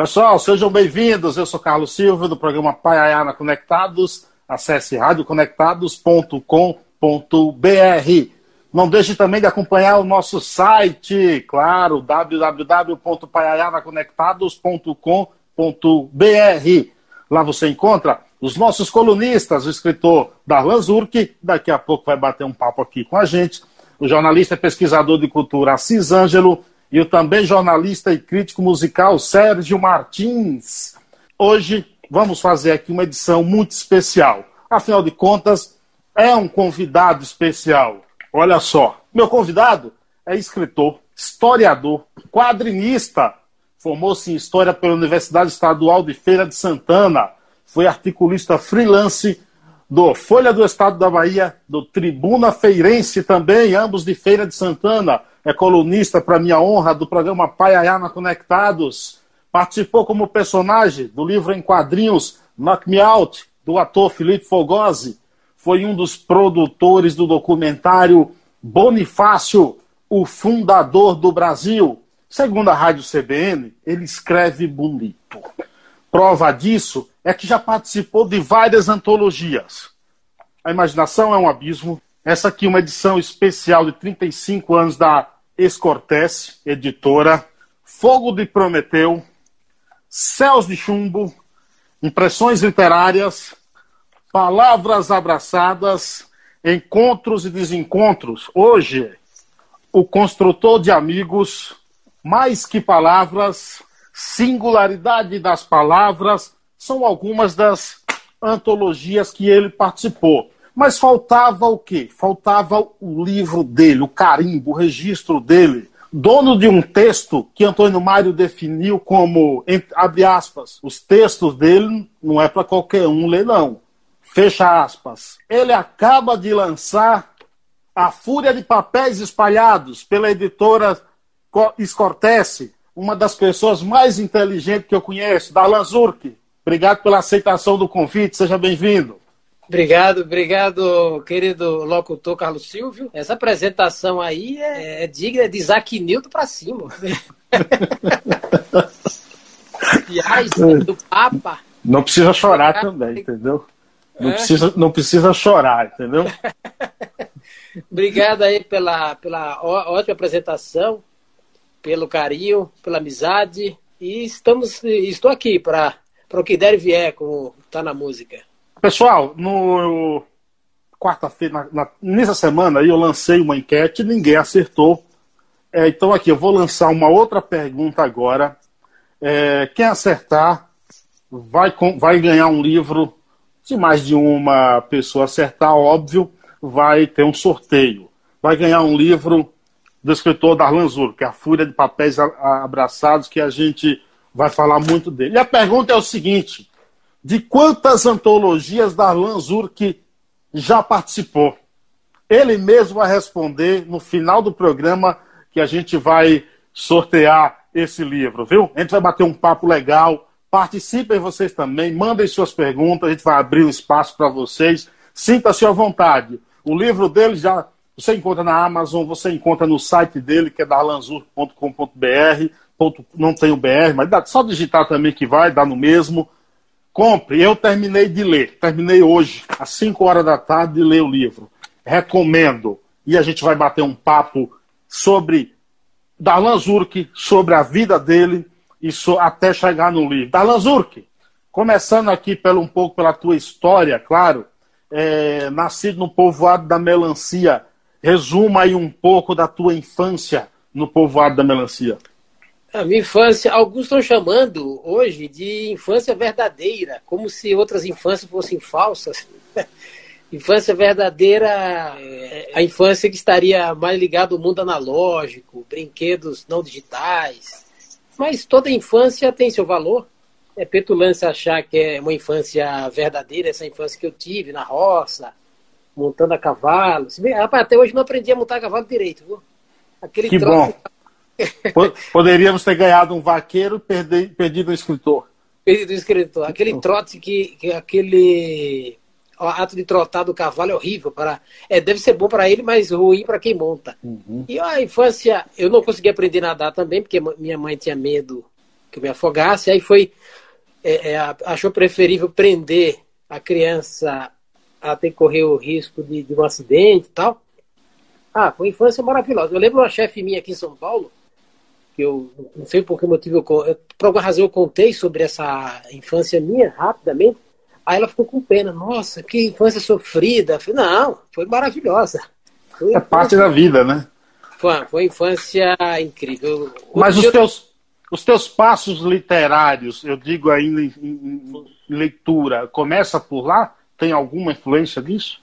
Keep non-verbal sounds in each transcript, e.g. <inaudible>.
Pessoal, sejam bem-vindos. Eu sou Carlos Silva, do programa Paiayana Conectados. Acesse radioconectados.com.br. Não deixe também de acompanhar o nosso site, claro, www.paiayanaconectados.com.br. Lá você encontra os nossos colunistas, o escritor Darlan Zurk, daqui a pouco vai bater um papo aqui com a gente, o jornalista e pesquisador de cultura Assis Ângelo e o também jornalista e crítico musical Sérgio Martins. Hoje vamos fazer aqui uma edição muito especial. Afinal de contas, é um convidado especial. Olha só, meu convidado é escritor, historiador, quadrinista. Formou-se em História pela Universidade Estadual de Feira de Santana. Foi articulista freelance do Folha do Estado da Bahia, do Tribuna Feirense também, ambos de Feira de Santana é colunista, para minha honra, do programa Paiayana Conectados. Participou como personagem do livro em quadrinhos Knock Me Out, do ator Felipe Fogosi. Foi um dos produtores do documentário Bonifácio, o fundador do Brasil. Segundo a Rádio CBN, ele escreve bonito. Prova disso é que já participou de várias antologias. A imaginação é um abismo, essa aqui é uma edição especial de 35 anos da Escortece, editora, Fogo de Prometeu, Céus de Chumbo, Impressões Literárias, Palavras Abraçadas, Encontros e Desencontros. Hoje, o construtor de amigos, mais que palavras, singularidade das palavras, são algumas das antologias que ele participou. Mas faltava o quê? Faltava o livro dele, o carimbo, o registro dele. Dono de um texto que Antônio Mário definiu como, abre aspas, os textos dele não é para qualquer um ler, não. Fecha aspas. Ele acaba de lançar A Fúria de Papéis Espalhados pela editora Escortece, uma das pessoas mais inteligentes que eu conheço, da Zurk. Obrigado pela aceitação do convite, seja bem-vindo. Obrigado, obrigado, querido locutor Carlos Silvio. Essa apresentação aí é, é digna de Isaac Newton para cima. <laughs> Aliás, do Papa. Não precisa chorar também, entendeu? Não, é? precisa, não precisa chorar, entendeu? <laughs> Obrigado aí pela, pela ótima apresentação, pelo carinho, pela amizade. E estamos, estou aqui para o que der e vier, como está na música. Pessoal, no quarta-feira, nessa semana aí eu lancei uma enquete, ninguém acertou. É, então aqui eu vou lançar uma outra pergunta agora. É, quem acertar vai, vai ganhar um livro. Se mais de uma pessoa acertar, óbvio, vai ter um sorteio. Vai ganhar um livro do escritor Darlan Zuro, que é a Fúria de Papéis Abraçados, que a gente vai falar muito dele. E a pergunta é o seguinte: de quantas antologias Darlan Zurk já participou. Ele mesmo vai responder no final do programa que a gente vai sortear esse livro, viu? A gente vai bater um papo legal. Participem vocês também, mandem suas perguntas, a gente vai abrir um espaço para vocês. Sinta-se à vontade. O livro dele já você encontra na Amazon, você encontra no site dele, que é darlanzur.com.br. Não tem o BR, mas dá, só digitar também que vai, dá no mesmo. Compre. Eu terminei de ler. Terminei hoje, às 5 horas da tarde, de ler o livro. Recomendo. E a gente vai bater um papo sobre Darlan Zurk, sobre a vida dele e so, até chegar no livro. Darlan Zurk, começando aqui pelo, um pouco pela tua história, claro. É, nascido no povoado da Melancia. Resuma aí um pouco da tua infância no povoado da Melancia. A minha infância, alguns estão chamando hoje de infância verdadeira, como se outras infâncias fossem falsas. <laughs> infância verdadeira é a infância que estaria mais ligada ao mundo analógico, brinquedos não digitais. Mas toda infância tem seu valor. É petulância achar que é uma infância verdadeira, essa infância que eu tive na roça, montando a cavalo. Rapaz, até hoje não aprendi a montar a cavalo direito, viu? Aquele que bom. Poderíamos ter ganhado um vaqueiro e perdido um escritor. Perdido um escritor. Aquele trote que, que aquele o ato de trotar do cavalo é horrível para é deve ser bom para ele mas ruim para quem monta uhum. e a infância eu não consegui aprender a nadar também porque minha mãe tinha medo que eu me afogasse. Aí foi, é, é, achou preferível prender a criança a ter que correr o risco de, de um acidente e tal. Ah, foi uma infância maravilhosa. Eu lembro uma chefe minha aqui em São Paulo, que eu não sei por que motivo, eu, por alguma razão eu contei sobre essa infância minha rapidamente. Aí ela ficou com pena. Nossa, que infância sofrida. Eu falei, não, foi maravilhosa. Foi é parte da vida, né? Foi, foi infância incrível. Mas os teus, os teus passos literários, eu digo ainda em, em, em leitura, começa por lá? Tem alguma influência disso?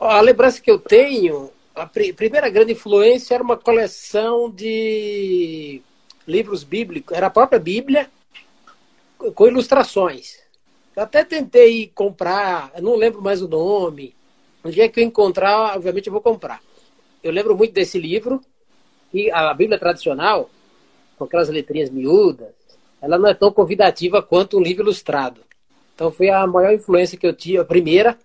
A lembrança que eu tenho, a primeira grande influência era uma coleção de livros bíblicos, era a própria Bíblia com ilustrações. Eu até tentei comprar, não lembro mais o nome. Um dia que eu encontrar, obviamente eu vou comprar. Eu lembro muito desse livro, e a Bíblia tradicional, com aquelas letrinhas miúdas, ela não é tão convidativa quanto um livro ilustrado. Então foi a maior influência que eu tive, a primeira.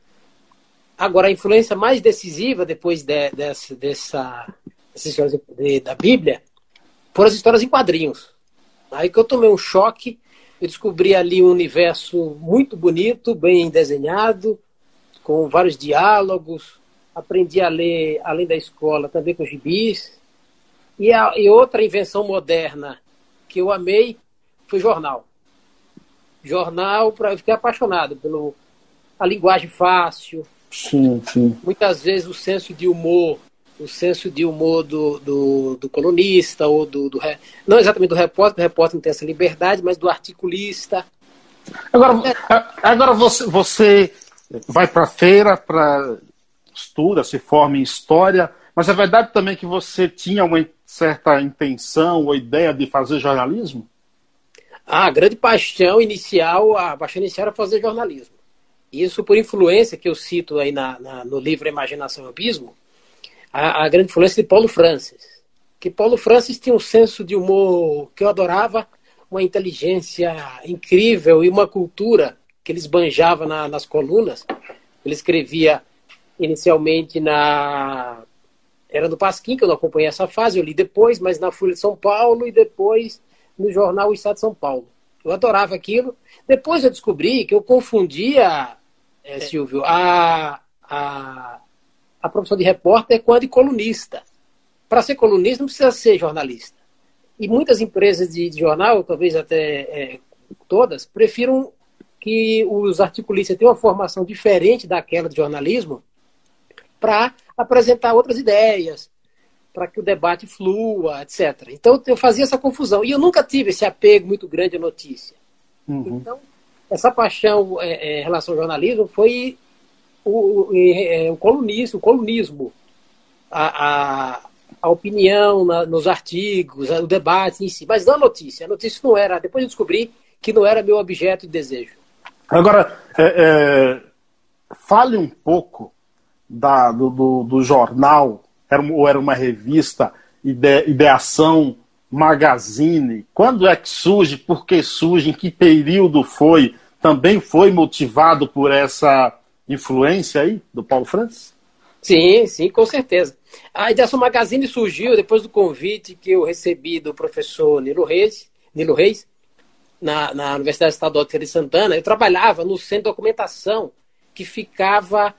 Agora, a influência mais decisiva depois de, dessa, dessa, dessas histórias de, da Bíblia foram as histórias em quadrinhos. Aí que eu tomei um choque eu descobri ali um universo muito bonito, bem desenhado, com vários diálogos. Aprendi a ler, além da escola, também com gibis. E, a, e outra invenção moderna que eu amei foi jornal. Jornal, para eu fiquei apaixonado pelo a linguagem fácil. Sim, sim. Muitas vezes o senso de humor o senso de humor do, do, do colunista, ou do, do, Não exatamente do repórter, o repórter não tem essa liberdade, mas do articulista. Agora, agora você, você vai para a feira, para estuda, se forma em história, mas é verdade também que você tinha uma certa intenção ou ideia de fazer jornalismo? Ah, a grande paixão inicial, a paixão inicial era fazer jornalismo. Isso por influência que eu cito aí na, na no livro Imaginação e Abismo, a, a grande influência de Paulo Francis. Que Paulo Francis tinha um senso de humor que eu adorava, uma inteligência incrível e uma cultura que ele esbanjava na, nas colunas. Ele escrevia inicialmente na. Era no Pasquim, que eu não acompanhei essa fase, eu li depois, mas na Folha de São Paulo e depois no jornal O Estado de São Paulo. Eu adorava aquilo. Depois eu descobri que eu confundia, é, Silvio, a, a, a profissão de repórter com a de colunista. Para ser colunista não precisa ser jornalista. E muitas empresas de, de jornal, talvez até é, todas, prefiram que os articulistas tenham uma formação diferente daquela de jornalismo para apresentar outras ideias, para que o debate flua, etc. Então eu fazia essa confusão. E eu nunca tive esse apego muito grande à notícia. Uhum. Então, essa paixão é, é, em relação ao jornalismo foi o, o, o colunismo, o colunismo a, a, a opinião na, nos artigos, o debate em si, mas não a notícia. A notícia não era. Depois eu descobri que não era meu objeto de desejo. Agora, é, é, fale um pouco da, do, do, do, jornal, era, ou era uma revista, ide, Ideação Magazine. Quando é que surge? Por que surge? Em que período foi? Também foi motivado por essa influência aí do Paulo Francis? Sim, sim, com certeza. A Ideação Magazine surgiu depois do convite que eu recebi do professor Nilo Reis, Nilo Reis na, na Universidade Estadual de Feira Santana. Eu trabalhava no centro de documentação que ficava,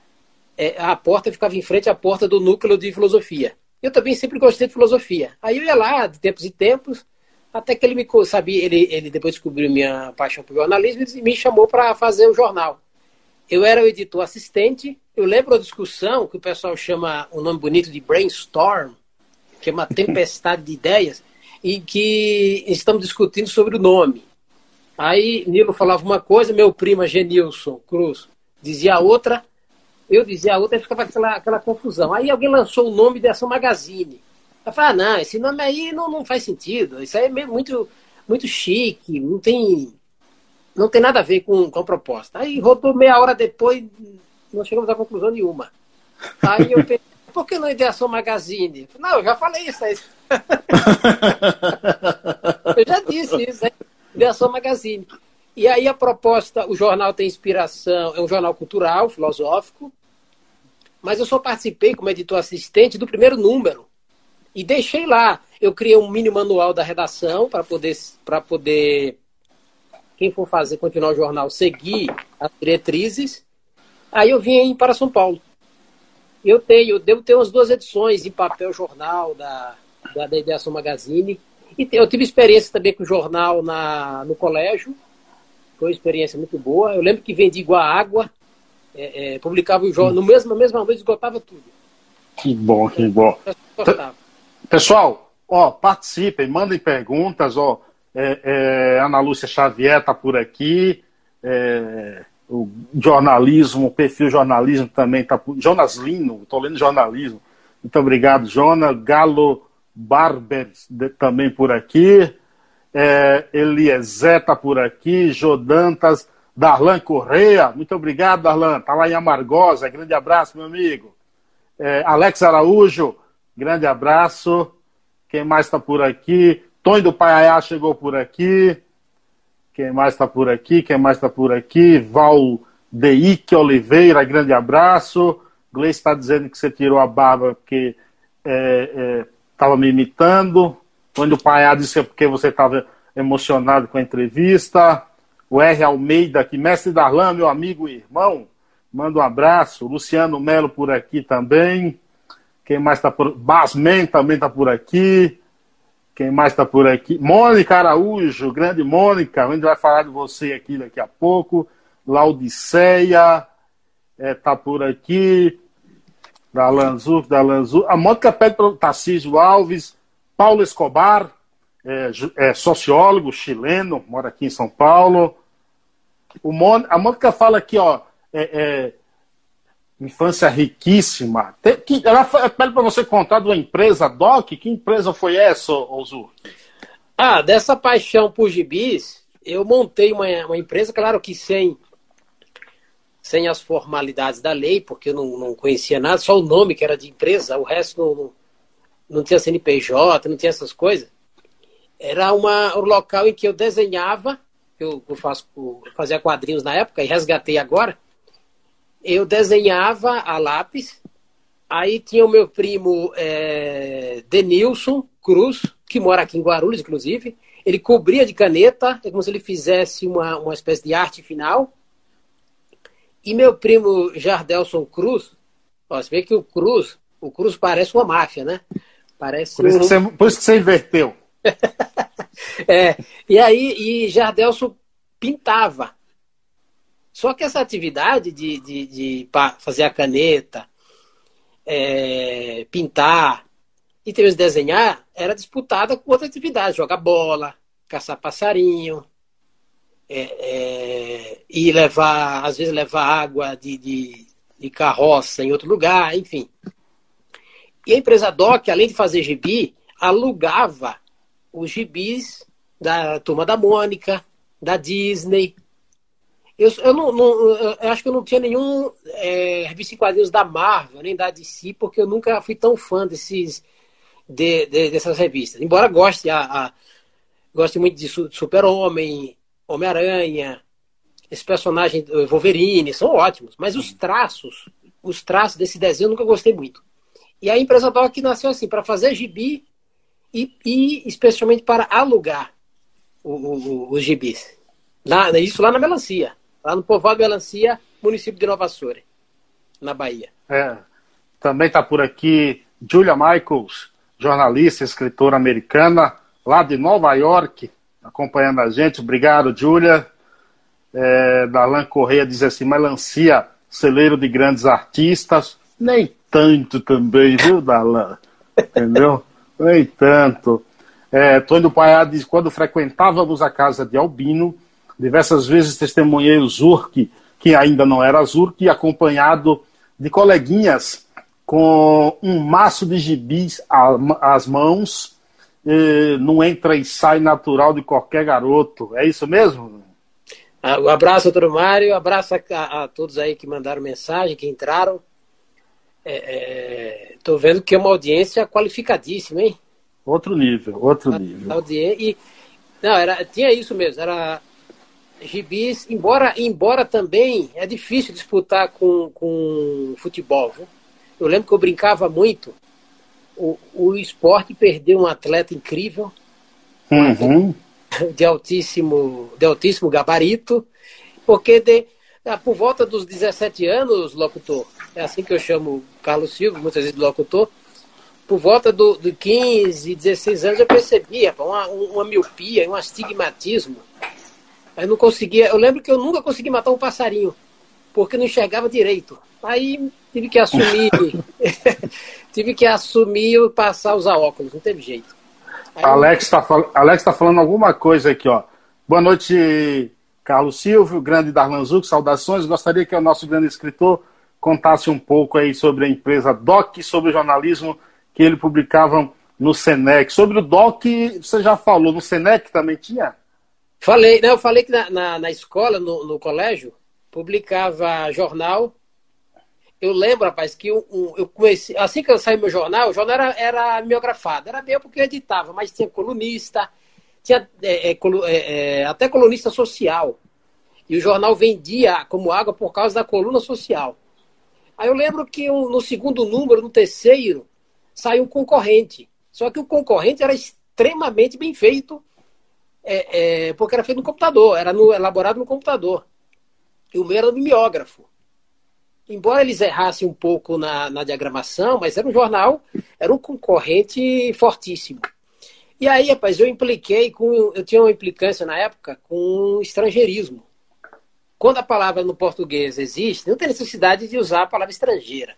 é, a porta ficava em frente à porta do núcleo de filosofia. Eu também sempre gostei de filosofia. Aí eu ia lá, de tempos em tempos, até que ele me sabia, ele, ele depois descobriu minha paixão por jornalismo e me chamou para fazer o jornal. Eu era o editor assistente. Eu lembro a discussão que o pessoal chama um nome bonito de brainstorm, que é uma <laughs> tempestade de ideias, e que estamos discutindo sobre o nome. Aí Nilo falava uma coisa, meu primo Genilson Cruz dizia outra, eu dizia a outra ficava aquela, aquela confusão. Aí alguém lançou o nome dessa Magazine. Eu falei, ah, não, esse nome aí não, não faz sentido. Isso aí é muito, muito chique, não tem não tem nada a ver com, com a proposta. Aí rodou meia hora depois, não chegamos a conclusão nenhuma. Aí eu pensei, <laughs> por que não Ideação Magazine? Não, eu já falei isso aí. <laughs> eu já disse isso, hein? Ideação Magazine. E aí a proposta, o jornal tem inspiração, é um jornal cultural, filosófico, mas eu só participei como editor assistente do primeiro número. E deixei lá. eu criei um mini manual da redação para poder, para poder quem for fazer, continuar o jornal, seguir as diretrizes. Aí eu vim para São Paulo. Eu tenho, eu devo ter umas duas edições em papel jornal da, da, da Ideação Magazine. E eu tive experiência também com jornal na, no colégio. Foi uma experiência muito boa. Eu lembro que vendi igual água, é, é, publicava o jornal, no mesmo, na mesma vez esgotava tudo. Que bom, que bom. Pessoal, ó, participem, mandem perguntas, ó. É, é, Ana Lúcia Xavier está por aqui. É, o jornalismo, o perfil jornalismo também está por. Jonas Lino, estou lendo jornalismo. Muito obrigado, Jonas. Galo Barber também por aqui. É, Eliezer está por aqui. Jodantas. Darlan Correia. Muito obrigado, Darlan. Está lá em Amargosa. Grande abraço, meu amigo. É, Alex Araújo. Grande abraço. Quem mais está por aqui? Tony do Paiaiá chegou por aqui. Quem mais está por aqui? Quem mais está por aqui? Valdeike Oliveira, grande abraço. Gleice está dizendo que você tirou a barba porque estava é, é, me imitando. Tony do Paiaiá disse que é porque você estava emocionado com a entrevista. O R. Almeida aqui, mestre Darlan, meu amigo e irmão, manda um abraço. Luciano Melo por aqui também. Quem mais está por Basman também está por aqui. Quem mais está por aqui? Mônica Araújo, grande Mônica. A gente vai falar de você aqui daqui a pouco. Laudiceia está é, tá por aqui. Da Lanzu, da Lanzu. A Mônica pede para o Tarcísio Alves. Paulo Escobar, é, é, sociólogo chileno, mora aqui em São Paulo. O Mon... A Mônica fala aqui, ó. É, é infância riquíssima. Tem, que, ela pede para você contar de uma empresa, Doc. Que empresa foi essa, Ozur? Ah, dessa paixão por gibis, eu montei uma, uma empresa, claro que sem, sem as formalidades da lei, porque eu não, não conhecia nada, só o nome que era de empresa, o resto não, não, não tinha CNPJ, não tinha essas coisas. Era uma, um local em que eu desenhava, eu, eu faço, eu fazia quadrinhos na época e resgatei agora eu desenhava a lápis. Aí tinha o meu primo é, Denilson Cruz, que mora aqui em Guarulhos, inclusive. Ele cobria de caneta, é como se ele fizesse uma, uma espécie de arte final. E meu primo Jardelson Cruz, ó, você vê que o Cruz, o Cruz parece uma máfia, né? Parece por, isso um... que, você, por isso que você inverteu. <laughs> é, e aí, e Jardelson pintava. Só que essa atividade de, de, de fazer a caneta, é, pintar e também desenhar era disputada com outra atividade, jogar bola, caçar passarinho, é, é, e levar, às vezes levar água de, de, de, carroça em outro lugar, enfim. E a empresa DOC, além de fazer gibi, alugava os gibis da turma da Mônica, da Disney, eu, eu, não, não, eu acho que eu não tinha nenhum é, revista em quadrinhos da Marvel, nem da DC, porque eu nunca fui tão fã desses, de, de, dessas revistas. Embora goste, a, a goste muito de Super-Homem, Homem-Aranha, esse personagem Wolverine, são ótimos, mas os traços, os traços desse desenho eu nunca gostei muito. E a empresa Doc nasceu assim, para fazer gibi e, e especialmente para alugar os gibis. Lá, isso lá na melancia lá no Povoado Melancia, município de Nova Soura, na Bahia. É, também está por aqui Julia Michaels, jornalista, escritora americana, lá de Nova York, acompanhando a gente. Obrigado, Julia. É, Darlan Correia diz assim, melancia, celeiro de grandes artistas. Nem tanto também, viu, Darlan? <laughs> Entendeu? Nem tanto. É, Tony Paiá diz, quando frequentávamos a casa de Albino, Diversas vezes testemunhei o Zurk, que ainda não era Zurk, acompanhado de coleguinhas com um maço de gibis às mãos, não entra e sai natural de qualquer garoto. É isso mesmo? Ah, um abraço, doutor Mário, abraço a, a, todos aí que mandaram mensagem, que entraram. Estou é, é, vendo que é uma audiência qualificadíssima, hein? Outro nível, outro nível. Audiência, e, não, era, tinha isso mesmo, era gibis, embora, embora também é difícil disputar com, com futebol. Viu? Eu lembro que eu brincava muito. o, o esporte perdeu um atleta incrível, uhum. de, altíssimo, de altíssimo gabarito, porque de, ah, por volta dos 17 anos, locutor, é assim que eu chamo Carlos Silva, muitas vezes locutor, por volta do, de 15, 16 anos eu percebia uma, uma miopia, um astigmatismo. Eu não conseguia, eu lembro que eu nunca consegui matar um passarinho, porque não enxergava direito. Aí tive que assumir, <laughs> tive que assumir e passar a usar óculos, não teve jeito. Aí, Alex está Alex tá falando alguma coisa aqui, ó. Boa noite, Carlos Silvio, grande Darlan Zuc, saudações. Gostaria que o nosso grande escritor contasse um pouco aí sobre a empresa DOC, sobre o jornalismo que ele publicava no Senec. Sobre o DOC, você já falou, no Senec também tinha? Falei, não, eu falei que na, na, na escola, no, no, colégio, publicava jornal. Eu lembro, rapaz, que eu, comecei, assim que eu saí meu jornal, o jornal era, era miografado, era meu porque eu editava, mas tinha colunista, tinha é, é, é, é, até colunista social. E o jornal vendia como água por causa da coluna social. Aí eu lembro que no segundo número, no terceiro, saiu um concorrente. Só que o concorrente era extremamente bem feito, é, é, porque era feito no computador, era no, elaborado no computador. E o meu era no mimeógrafo. Embora eles errassem um pouco na, na diagramação, mas era um jornal, era um concorrente fortíssimo. E aí, rapaz, eu impliquei com. Eu tinha uma implicância na época com estrangeirismo. Quando a palavra no português existe, não tem necessidade de usar a palavra estrangeira.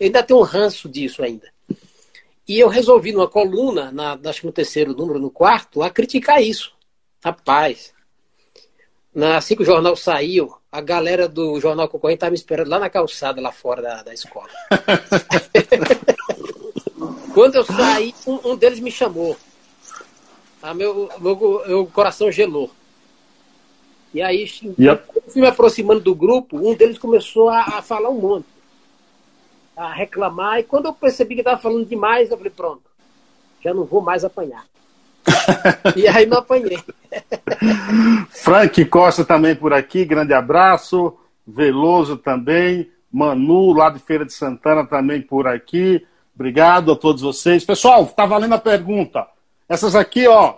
Eu ainda tenho um ranço disso ainda. E eu resolvi numa coluna, na, acho que no terceiro número, no quarto, a criticar isso. Rapaz, na, assim que o jornal saiu, a galera do jornal concorrente estava me esperando lá na calçada, lá fora da, da escola. <laughs> Quando eu saí, um, um, deles me chamou. Ah, meu, meu, meu coração gelou. E aí, yep. fui me aproximando do grupo, um deles começou a, a falar um monte a reclamar. E quando eu percebi que estava falando demais, eu falei, pronto, já não vou mais apanhar. <laughs> e aí não apanhei. <laughs> Frank Costa também por aqui, grande abraço. Veloso também. Manu, lá de Feira de Santana, também por aqui. Obrigado a todos vocês. Pessoal, está valendo a pergunta. Essas aqui, ó,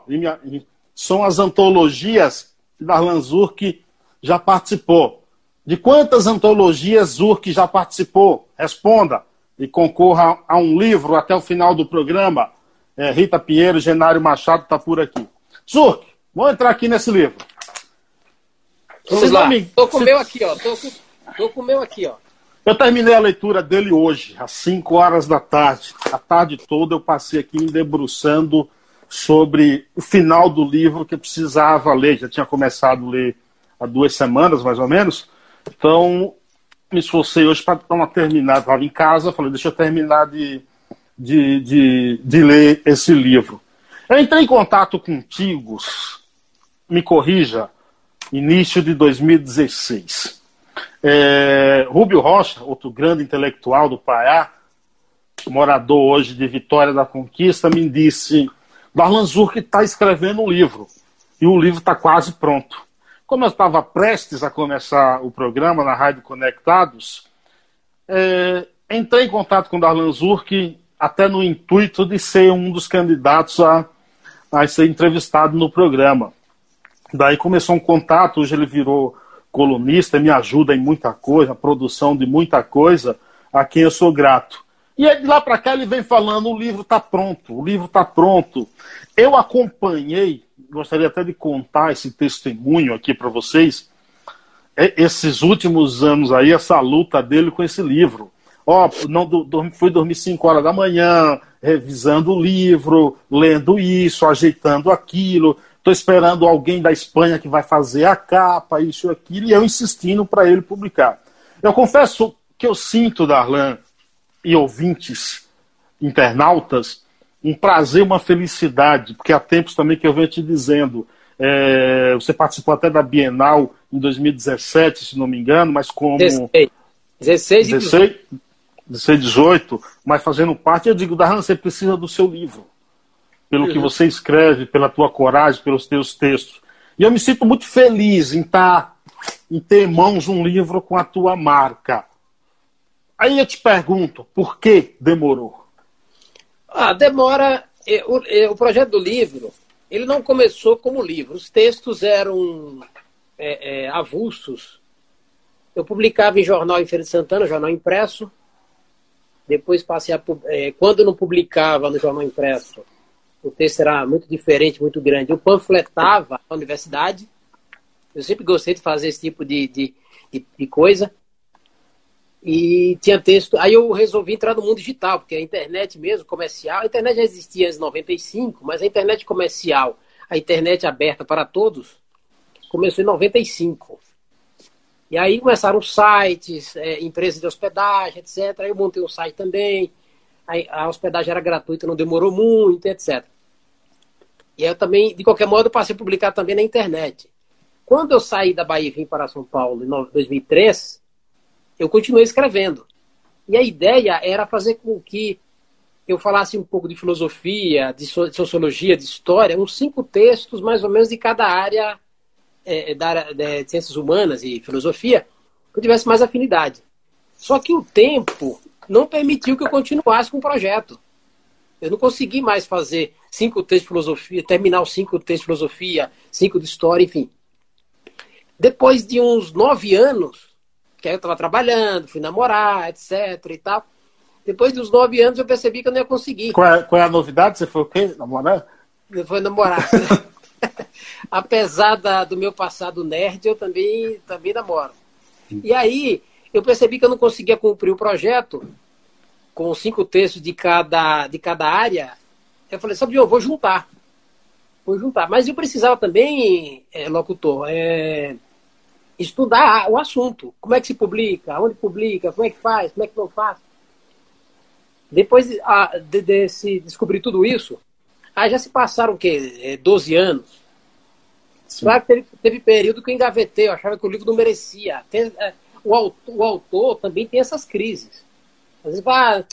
são as antologias Darlan Zurk já participou. De quantas antologias Zurk já participou? Responda e concorra a um livro até o final do programa. É, Rita Pinheiro, Genário Machado está por aqui. Zurk, vamos entrar aqui nesse livro. Vamos lá. Estou com o meu aqui, ó. Estou com o meu aqui, ó. Eu terminei a leitura dele hoje, às 5 horas da tarde. A tarde toda eu passei aqui me debruçando sobre o final do livro que eu precisava ler. Já tinha começado a ler há duas semanas, mais ou menos. Então, me esforcei hoje para dar uma terminada. Estava em casa, falei, deixa eu terminar de, de, de, de ler esse livro. Eu entrei em contato contigo, me corrija, início de 2016. É, Rubio Rocha, outro grande intelectual do Pará, morador hoje de Vitória da Conquista, me disse: Darlan Zurk está escrevendo um livro e o livro está quase pronto. Como eu estava prestes a começar o programa na Rádio Conectados, é, entrei em contato com Darlan Zurk até no intuito de ser um dos candidatos a, a ser entrevistado no programa. Daí começou um contato, hoje ele virou colunista, me ajuda em muita coisa, produção de muita coisa, a quem eu sou grato. E de lá para cá ele vem falando, o livro está pronto, o livro está pronto. Eu acompanhei gostaria até de contar esse testemunho aqui para vocês. É, esses últimos anos aí, essa luta dele com esse livro. Ó, não do, fui dormir 5 horas da manhã, revisando o livro, lendo isso, ajeitando aquilo. Estou esperando alguém da Espanha que vai fazer a capa, isso e aquilo, e eu insistindo para ele publicar. Eu confesso que eu sinto, Darlan e ouvintes, internautas, um prazer, uma felicidade, porque há tempos também que eu venho te dizendo, é, você participou até da Bienal em 2017, se não me engano, mas como. 16, 16 e 16, 16 18, mas fazendo parte, eu digo, Darlan, você precisa do seu livro. Pelo uhum. que você escreve, pela tua coragem, pelos teus textos. E eu me sinto muito feliz em tá, em ter em mãos um livro com a tua marca. Aí eu te pergunto, por que demorou? Ah, demora. O, projeto do livro, ele não começou como livro. Os textos eram é, é, avulsos. Eu publicava em jornal em Feira de Santana, jornal impresso. Depois passei a. É, quando não publicava no jornal impresso, o texto era muito diferente, muito grande. Eu panfletava na universidade. Eu sempre gostei de fazer esse tipo de, de, de, de coisa. E tinha texto. Aí eu resolvi entrar no mundo digital, porque a internet mesmo, comercial, a internet já existia antes de 95, mas a internet comercial, a internet aberta para todos, começou em 95. E aí começaram sites, é, empresas de hospedagem, etc. Aí eu montei um site também. A hospedagem era gratuita, não demorou muito, etc. E eu também, de qualquer modo, passei a publicar também na internet. Quando eu saí da Bahia e vim para São Paulo em 2003, eu continuei escrevendo. E a ideia era fazer com que eu falasse um pouco de filosofia, de sociologia, de história, uns cinco textos mais ou menos de cada área é, é da, de ciências humanas e filosofia, que eu tivesse mais afinidade. Só que o tempo não permitiu que eu continuasse com o projeto. Eu não consegui mais fazer cinco textos de filosofia, terminar os cinco textos de filosofia, cinco de história, enfim. Depois de uns nove anos, que aí eu estava trabalhando, fui namorar, etc e tal. Depois dos nove anos eu percebi que eu não ia conseguir. Qual é, qual é a novidade? Você foi o quê? Namorar? Foi namorar. <laughs> Apesar da, do meu passado nerd, eu também, também namoro. E aí eu percebi que eu não conseguia cumprir o projeto com cinco textos de cada, de cada área. Eu falei, sabe, eu vou juntar. Vou juntar. Mas eu precisava também, é, locutor, é, estudar o assunto. Como é que se publica, onde publica, como é que faz, como é que não faz. Depois de, de, se descobrir tudo isso, aí já se passaram o quê? 12 é, anos. Claro que teve, teve, período que eu engavetei, eu achava que o livro não merecia. Tem, é, o, autor, o, autor, também tem essas crises. Às vezes ah,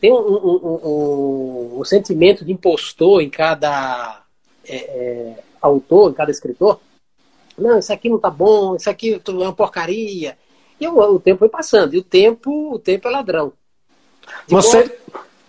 tem um, um, um, um, sentimento de impostor em cada é, é, autor, em cada escritor. Não, isso aqui não tá bom, isso aqui é uma porcaria. E o, o tempo foi passando, e o tempo, o tempo é ladrão. você,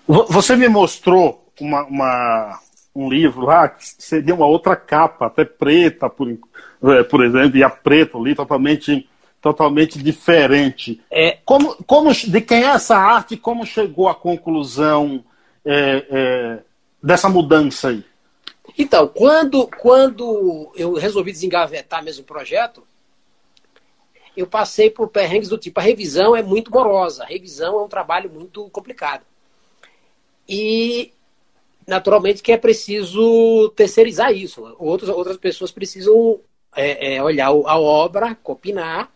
você me mostrou uma, uma, um livro lá que seria uma outra capa, até preta, por, é, por exemplo, e a preta ali totalmente, totalmente diferente. É... Como, como, de quem é essa arte como chegou à conclusão é, é, dessa mudança aí? Então, quando, quando eu resolvi desengavetar mesmo o projeto, eu passei por perrengues do tipo, a revisão é muito morosa, a revisão é um trabalho muito complicado. E, naturalmente, que é preciso terceirizar isso. Outras, outras pessoas precisam é, é, olhar a obra, copiar,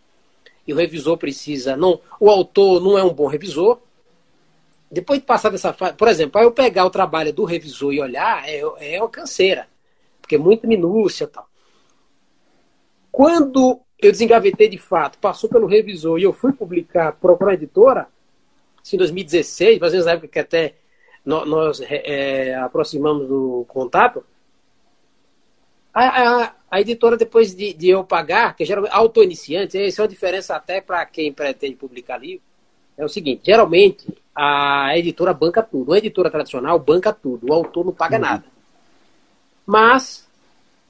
e o revisor precisa. não O autor não é um bom revisor, depois de passar dessa fase, por exemplo, para eu pegar o trabalho do revisor e olhar, é, é uma canseira, porque é muita minúcia e tal. Quando eu desengavetei de fato, passou pelo revisor e eu fui publicar, procurar editora, em 2016, às vezes na época que até nós, é, é, aproximamos do contato, a, a, a editora, depois de, de, eu pagar, que geralmente auto-iniciante, essa é uma diferença até para quem pretende publicar livro, é o seguinte, geralmente a editora banca tudo. Uma editora tradicional banca tudo. O autor não paga uhum. nada. Mas,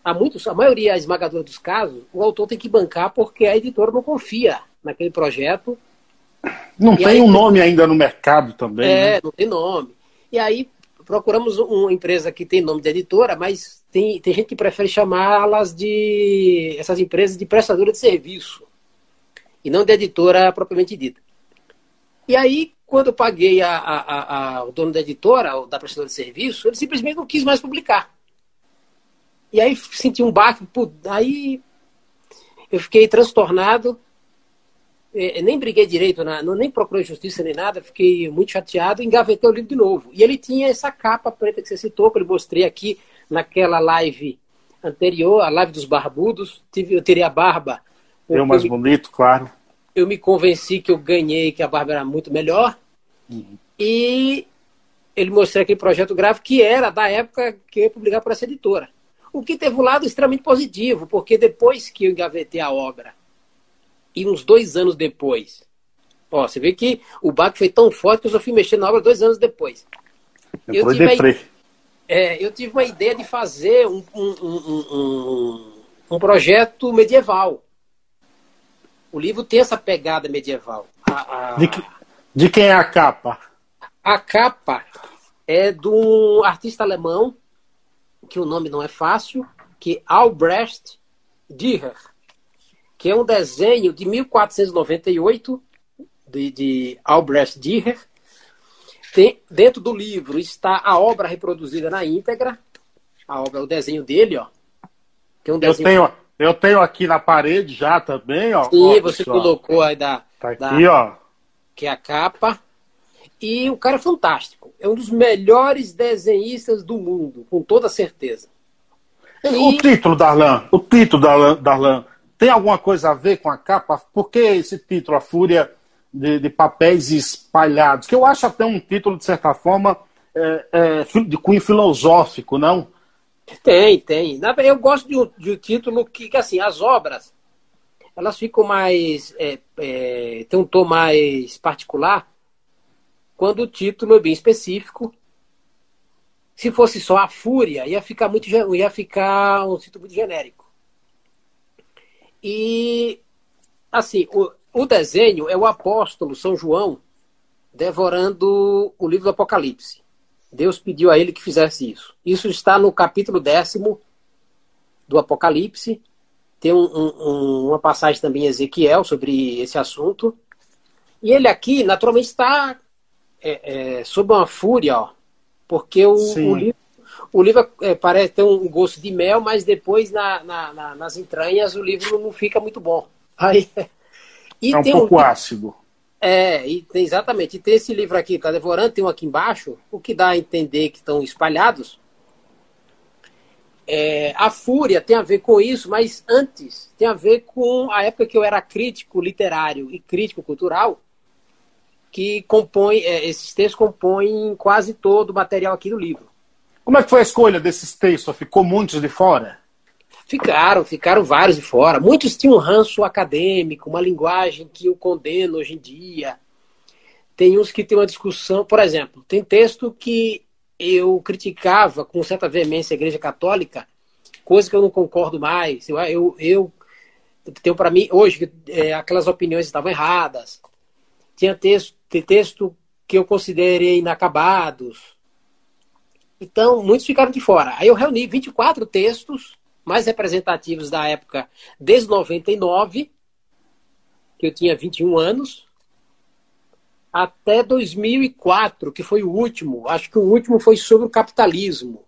a, muitos, a maioria esmagadora dos casos, o autor tem que bancar porque a editora não confia naquele projeto. Não tem aí, um nome ainda no mercado também. É, né? não tem nome. E aí procuramos uma empresa que tem nome de editora, mas tem, tem gente que prefere chamá-las de. essas empresas de prestadora de serviço. E não de editora propriamente dita. E aí, quando eu paguei a, a, a, o dono da editora, da prestadora de serviço, ele simplesmente não quis mais publicar. E aí senti um baque, aí eu fiquei transtornado, é, nem briguei direito, nem procurei justiça nem nada, fiquei muito chateado e engavetei o livro de novo. E ele tinha essa capa preta que você citou, que eu mostrei aqui naquela live anterior, a live dos barbudos. Eu teria a barba. Eu mais bonito, claro. Eu me convenci que eu ganhei, que a barba era muito melhor. Uhum. E ele mostrou aquele projeto gráfico que era da época que eu ia publicar por essa editora. O que teve um lado extremamente positivo, porque depois que eu engavetei a obra, e uns dois anos depois, ó, você vê que o baque foi tão forte que eu só fui mexer na obra dois anos depois. eu tive, é, eu tive uma ideia de fazer um, um, um, um, projeto medieval. O livro tem essa pegada medieval. A, a... De, que, de quem é a capa? A capa é de um artista alemão, que o nome não é fácil, que é Albrecht Dürer, que é um desenho de 1498 de, de Albrecht Dürer. Tem, dentro do livro está a obra reproduzida na íntegra, a obra, o desenho dele, ó. Que é um desenho... Eu tenho, eu tenho aqui na parede já também, ó. Sim, ó, você pessoal. colocou aí da. Tá aqui, da, ó. Que é a capa. E o cara é fantástico. É um dos melhores desenhistas do mundo, com toda certeza. E... O título, Darlan, o título, Darlan, Darlan, tem alguma coisa a ver com a capa? Por que esse título, A Fúria de, de Papéis Espalhados? Que eu acho até um título, de certa forma, é, é, de cunho filosófico, não? Tem, tem. Eu gosto de um, de um título que, que, assim, as obras, elas ficam mais. É, é, tem um tom mais particular quando o título é bem específico. Se fosse só a fúria, ia ficar muito ia ficar um título muito genérico. E assim, o, o desenho é o apóstolo São João devorando o livro do Apocalipse. Deus pediu a ele que fizesse isso. Isso está no capítulo décimo do Apocalipse. Tem um, um, uma passagem também em Ezequiel sobre esse assunto. E ele aqui, naturalmente, está é, é, sob uma fúria, ó, porque o, o livro, o livro é, parece ter um gosto de mel, mas depois na, na, na, nas entranhas o livro não fica muito bom. Aí, <laughs> e é um pouco um, ácido. É, e tem, exatamente. E tem esse livro aqui, está devorando, tem um aqui embaixo, o que dá a entender que estão espalhados. É, a fúria tem a ver com isso, mas antes tem a ver com a época que eu era crítico literário e crítico cultural que compõe, é, esses textos compõem quase todo o material aqui do livro. Como é que foi a escolha desses textos? Ficou muitos de fora? Ficaram, ficaram vários de fora. Muitos tinham um ranço acadêmico, uma linguagem que eu condeno hoje em dia. Tem uns que tem uma discussão, por exemplo, tem texto que eu criticava com certa veemência a Igreja Católica, coisa que eu não concordo mais. Eu, eu, eu tenho para mim hoje é, aquelas opiniões estavam erradas. Tinha texto, texto que eu considerei inacabados. Então, muitos ficaram de fora. Aí eu reuni 24 textos mais representativos da época desde 99, que eu tinha 21 anos, até 2004, que foi o último. Acho que o último foi sobre o capitalismo.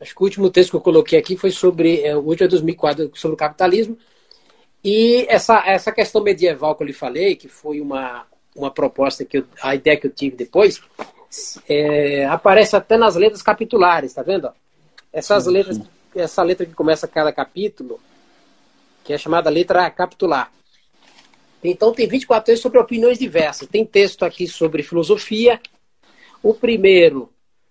Acho que o último texto que eu coloquei aqui foi sobre. É, o último é 2004, sobre o capitalismo. E essa, essa questão medieval que eu lhe falei, que foi uma, uma proposta que eu, a ideia que eu tive depois, é, aparece até nas letras capitulares, tá vendo? Essas sim, letras, sim. Essa letra que começa cada capítulo, que é chamada letra capitular. Então tem 24 textos sobre opiniões diversas. Tem texto aqui sobre filosofia. O primeiro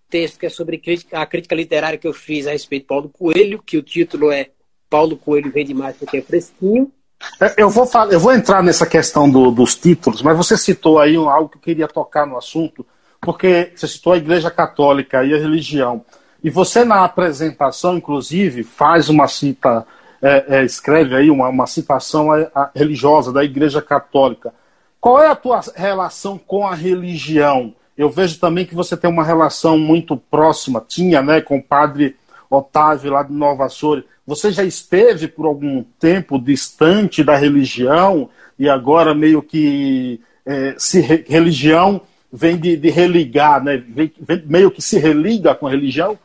texto que é sobre a crítica literária que eu fiz a respeito de Paulo Coelho, que o título é Paulo Coelho vem demais porque é fresquinho. É, eu vou, falar, eu vou entrar nessa questão do, dos títulos, mas você citou aí algo que eu queria tocar no assunto, porque você citou a Igreja Católica e a religião. E você, na apresentação, inclusive, faz uma cita, é, é, escreve aí uma, uma citação a religiosa da Igreja Católica. Qual é a tua relação com a religião? Eu vejo também que você tem uma relação muito próxima, tinha, né, com o padre Otávio lá de Nova Açores. Você já esteve por algum tempo distante da religião e agora meio que é, se religião vem de, de religar, né? Vem, vem, meio que se religa com a religião?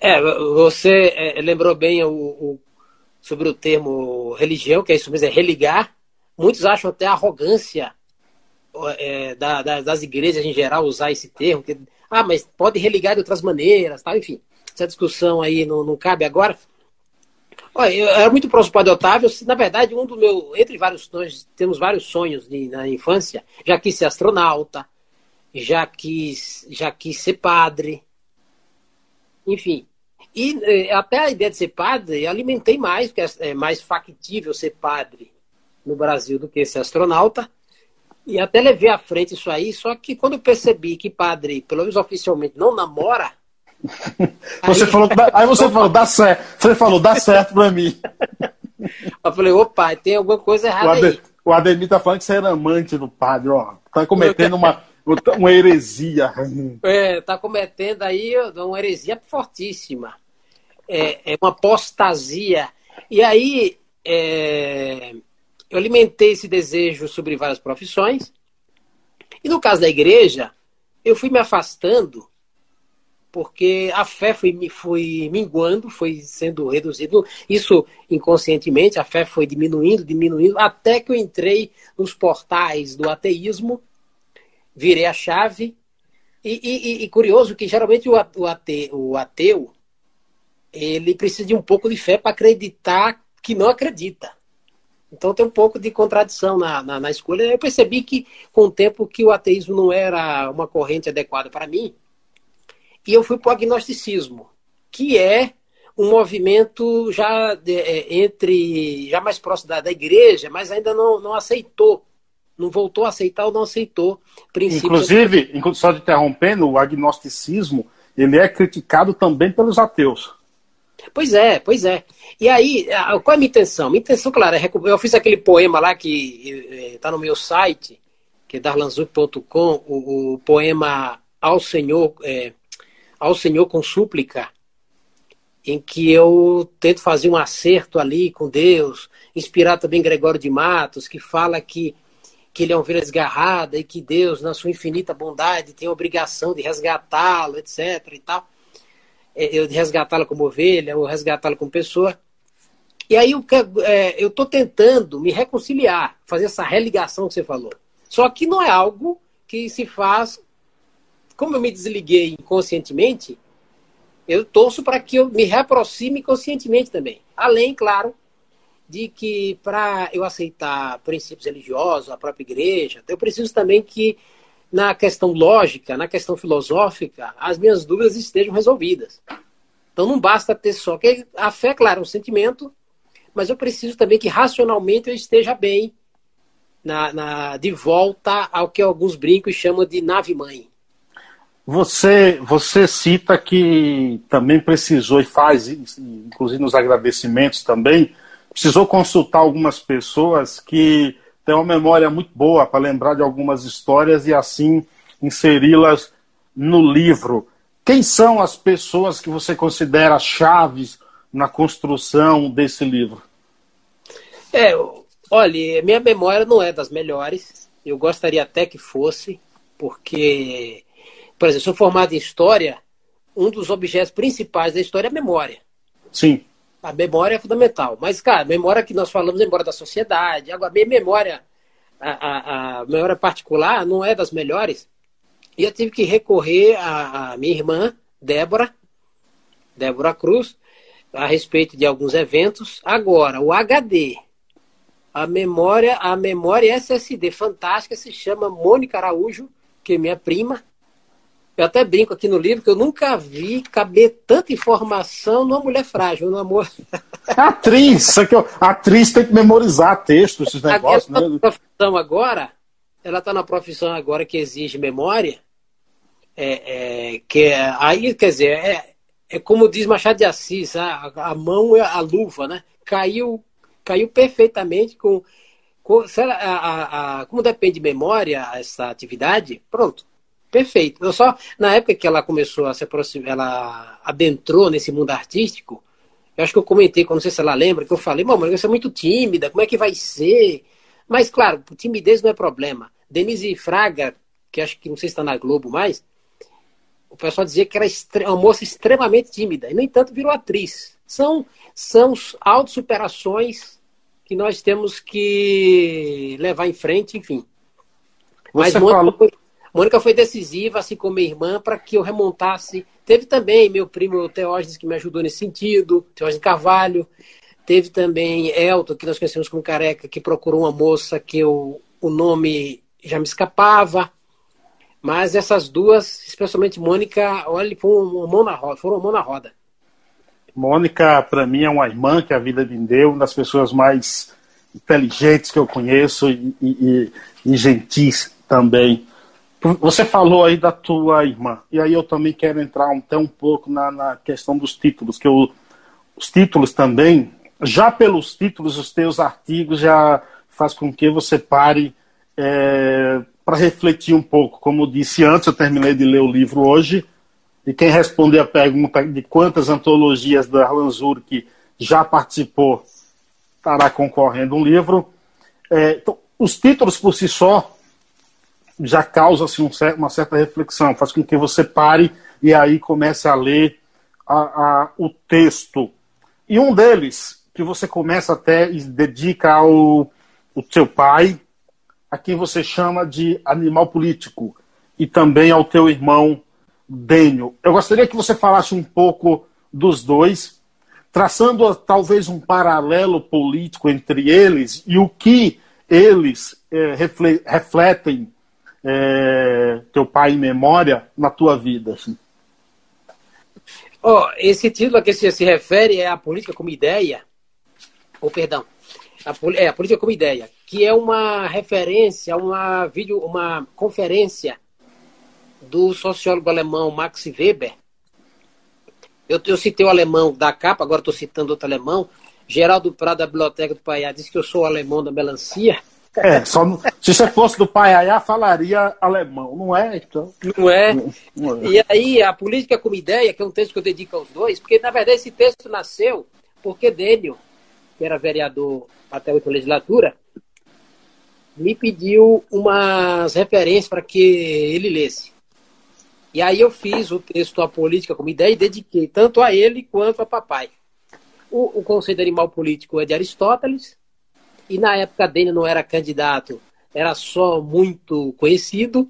É, você é, lembrou bem o, o, sobre o termo religião, que é isso mesmo, é religar. Muitos acham até arrogância é, da, da, das igrejas em geral usar esse termo. Que, ah, mas pode religar de outras maneiras, tal, enfim essa discussão aí não, não cabe agora. Olha, eu era muito próximo do Padre Otávio. Na verdade, um do meu, entre vários sonhos, temos vários sonhos de, na infância. Já quis ser astronauta, já quis, já quis ser padre. Enfim. E eh, até a ideia de ser padre, eu alimentei mais, porque é, é mais factível ser padre no Brasil do que ser astronauta. E até levei à frente isso aí, só que quando eu percebi que padre, pelo menos oficialmente, não namora. <laughs> você aí... falou, aí você <laughs> falou, dá certo. Você falou, dá certo pra mim. <laughs> Eu falei, opa, tem alguma coisa errada o Ademir, aí. O Ademir tá falando que você era amante do padre, ó. Tá cometendo uma, uma heresia. É, tá cometendo aí uma heresia fortíssima. É, é uma apostasia. E aí, é, eu alimentei esse desejo sobre várias profissões. E no caso da igreja, eu fui me afastando porque a fé foi, foi minguando, foi sendo reduzido. Isso inconscientemente, a fé foi diminuindo, diminuindo, até que eu entrei nos portais do ateísmo, virei a chave. E, e, e curioso que geralmente o ateu, o ateu ele precisa de um pouco de fé para acreditar que não acredita. Então tem um pouco de contradição na, na, na, escolha. Eu percebi que, com o tempo, que o ateísmo não era uma corrente adequada para mim. E eu fui para o agnosticismo, que é um movimento já de, é, entre já mais próximo da, da igreja, mas ainda não, não aceitou, não voltou a aceitar ou não aceitou princípios. Inclusive, só de interrompendo, o agnosticismo ele é criticado também pelos ateus. Pois é, pois é. E aí, qual é a minha intenção? Minha intenção, claro, é eu fiz aquele poema lá que está no meu site, que é darlanzuc.com, o, o, poema Ao Senhor, é, Ao Senhor com Súplica, em que eu tento fazer um acerto ali com Deus, inspirar também Gregório de Matos, que fala que, que ele é uma ovelha desgarrada e que Deus, na sua infinita bondade, tem a obrigação de resgatá-lo, etc. e tal. É, eu resgatá-la como ovelha, ou resgatá-la como pessoa. E aí eu é, estou tentando me reconciliar, fazer essa religação que você falou. Só que não é algo que se faz. Como eu me desliguei inconscientemente, eu torço para que eu me reaproxime conscientemente também. Além, claro, de que para eu aceitar princípios religiosos, a própria igreja, eu preciso também que na questão lógica, na questão filosófica, as minhas dúvidas estejam resolvidas. Então não basta ter só. que A fé, claro, é um sentimento, mas eu preciso também que racionalmente eu esteja bem na, na de volta ao que alguns brincos chamam de nave-mãe. Você, você cita que também precisou e faz, inclusive nos agradecimentos também, precisou consultar algumas pessoas que tem uma memória muito boa para lembrar de algumas histórias e assim inseri-las no livro. Quem são as pessoas que você considera chaves na construção desse livro? É, olha, minha memória não é das melhores. Eu gostaria até que fosse, porque, por exemplo, sou formado em história, um dos objetos principais da história é a memória. Sim. A memória é fundamental. Mas, cara, memória que nós falamos é memória da sociedade. Agora, minha memória, a, a, a memória particular, não é das melhores. E eu tive que recorrer à, à minha irmã, Débora, Débora Cruz, a respeito de alguns eventos. Agora, o HD, a memória, a memória SSD fantástica se chama Mônica Araújo, que é minha prima, eu até brinco aqui no livro que eu nunca vi caber tanta informação numa mulher frágil, no amor. Atriz, que eu, a atriz tem que memorizar textos, esses negócios, né? profissão agora, ela está na profissão agora que exige memória, é, é, que é, aí, quer dizer, é, é como diz Machado de Assis, a, a mão é a luva, né? Caiu, caiu perfeitamente com, com a, a, a, como depende de memória essa atividade, pronto, Perfeito. Eu só, na época que ela começou a se aproximar, ela adentrou nesse mundo artístico, eu acho que eu comentei, não sei se ela lembra, que eu falei, mamãe, você é muito tímida, como é que vai ser? Mas, claro, timidez não é problema. Denise Fraga, que acho que não sei se está na Globo mais, o pessoal dizia que era uma moça extremamente tímida, e, no entanto, virou atriz. São, são autossuperações que nós temos que levar em frente, enfim. Você Mas falou... Mônica foi decisiva, assim como minha irmã, para que eu remontasse. Teve também meu primo Teógenes, que me ajudou nesse sentido, Teógenes Carvalho. Teve também Elton, que nós conhecemos como careca, que procurou uma moça que eu, o nome já me escapava. Mas essas duas, especialmente Mônica, olha, foram uma mão na roda. Foram uma mão na roda. Mônica, para mim, é uma irmã que a vida me deu, uma das pessoas mais inteligentes que eu conheço e, e, e gentis também. Você falou aí da tua irmã, e aí eu também quero entrar até um pouco na, na questão dos títulos, que eu, os títulos também, já pelos títulos, os teus artigos já faz com que você pare é, para refletir um pouco. Como eu disse antes, eu terminei de ler o livro hoje, e quem responder a pergunta de quantas antologias da Arlan Zurk já participou estará concorrendo um livro. É, então, os títulos por si só já causam assim, um, uma certa reflexão, faz com que você pare e aí comece a ler a, a, o texto. E um deles, que você começa até e dedica ao o seu pai, a quem você chama de animal político, e também ao teu irmão Dênio. Eu gostaria que você falasse um pouco dos dois, traçando talvez um paralelo político entre eles e o que eles é, refletem é, teu pai em memória na tua vida? Assim? Oh, esse título a que você se refere é a política como ideia, ou perdão, a, é a política como ideia, que é uma referência, uma vídeo, uma conferência do sociólogo alemão Max Weber. Eu, eu citei o alemão da capa, agora estou citando outro alemão. Geraldo Prado, da Biblioteca do Paiá, disse que eu sou o alemão da melancia. É, só se você fosse do Paiaiá, falaria alemão, não é? Então... Não, é? não é? E aí, a política como ideia, que é um texto que eu dedico aos dois, porque na verdade esse texto nasceu porque Dênio, que era vereador até a oito legislatura, me pediu umas referências para que ele lesse. E aí eu fiz o texto A Política como ideia e dediquei tanto a ele quanto a papai. O, o conceito animal político é de Aristóteles, e na época dele não era candidato, era só muito conhecido.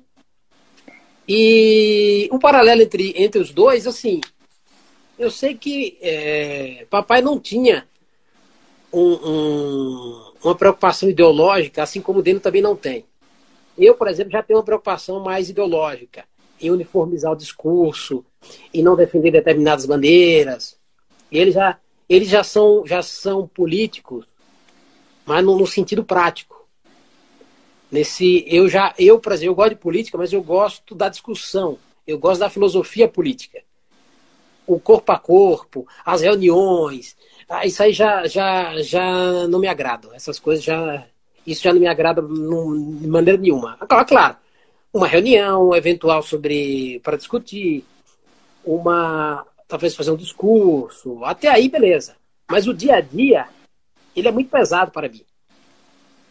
E o paralelo entre, entre os dois, assim, eu sei que é, papai não tinha um, um, uma preocupação ideológica, assim como o dele também não tem. Eu, por exemplo, já tenho uma preocupação mais ideológica em uniformizar o discurso, em não defender determinadas bandeiras. Eles já, eles já são, já são políticos mas no, no sentido prático. Nesse, eu já, eu, por exemplo, eu gosto de política, mas eu gosto da discussão. Eu gosto da filosofia política. O corpo a corpo, as reuniões, ah, isso aí já, já, já não me agrada. Essas coisas já, isso já não me agrada de maneira nenhuma. Agora, claro, uma reunião eventual sobre para discutir, uma talvez fazer um discurso, até aí beleza. Mas o dia a dia ele é muito pesado para mim,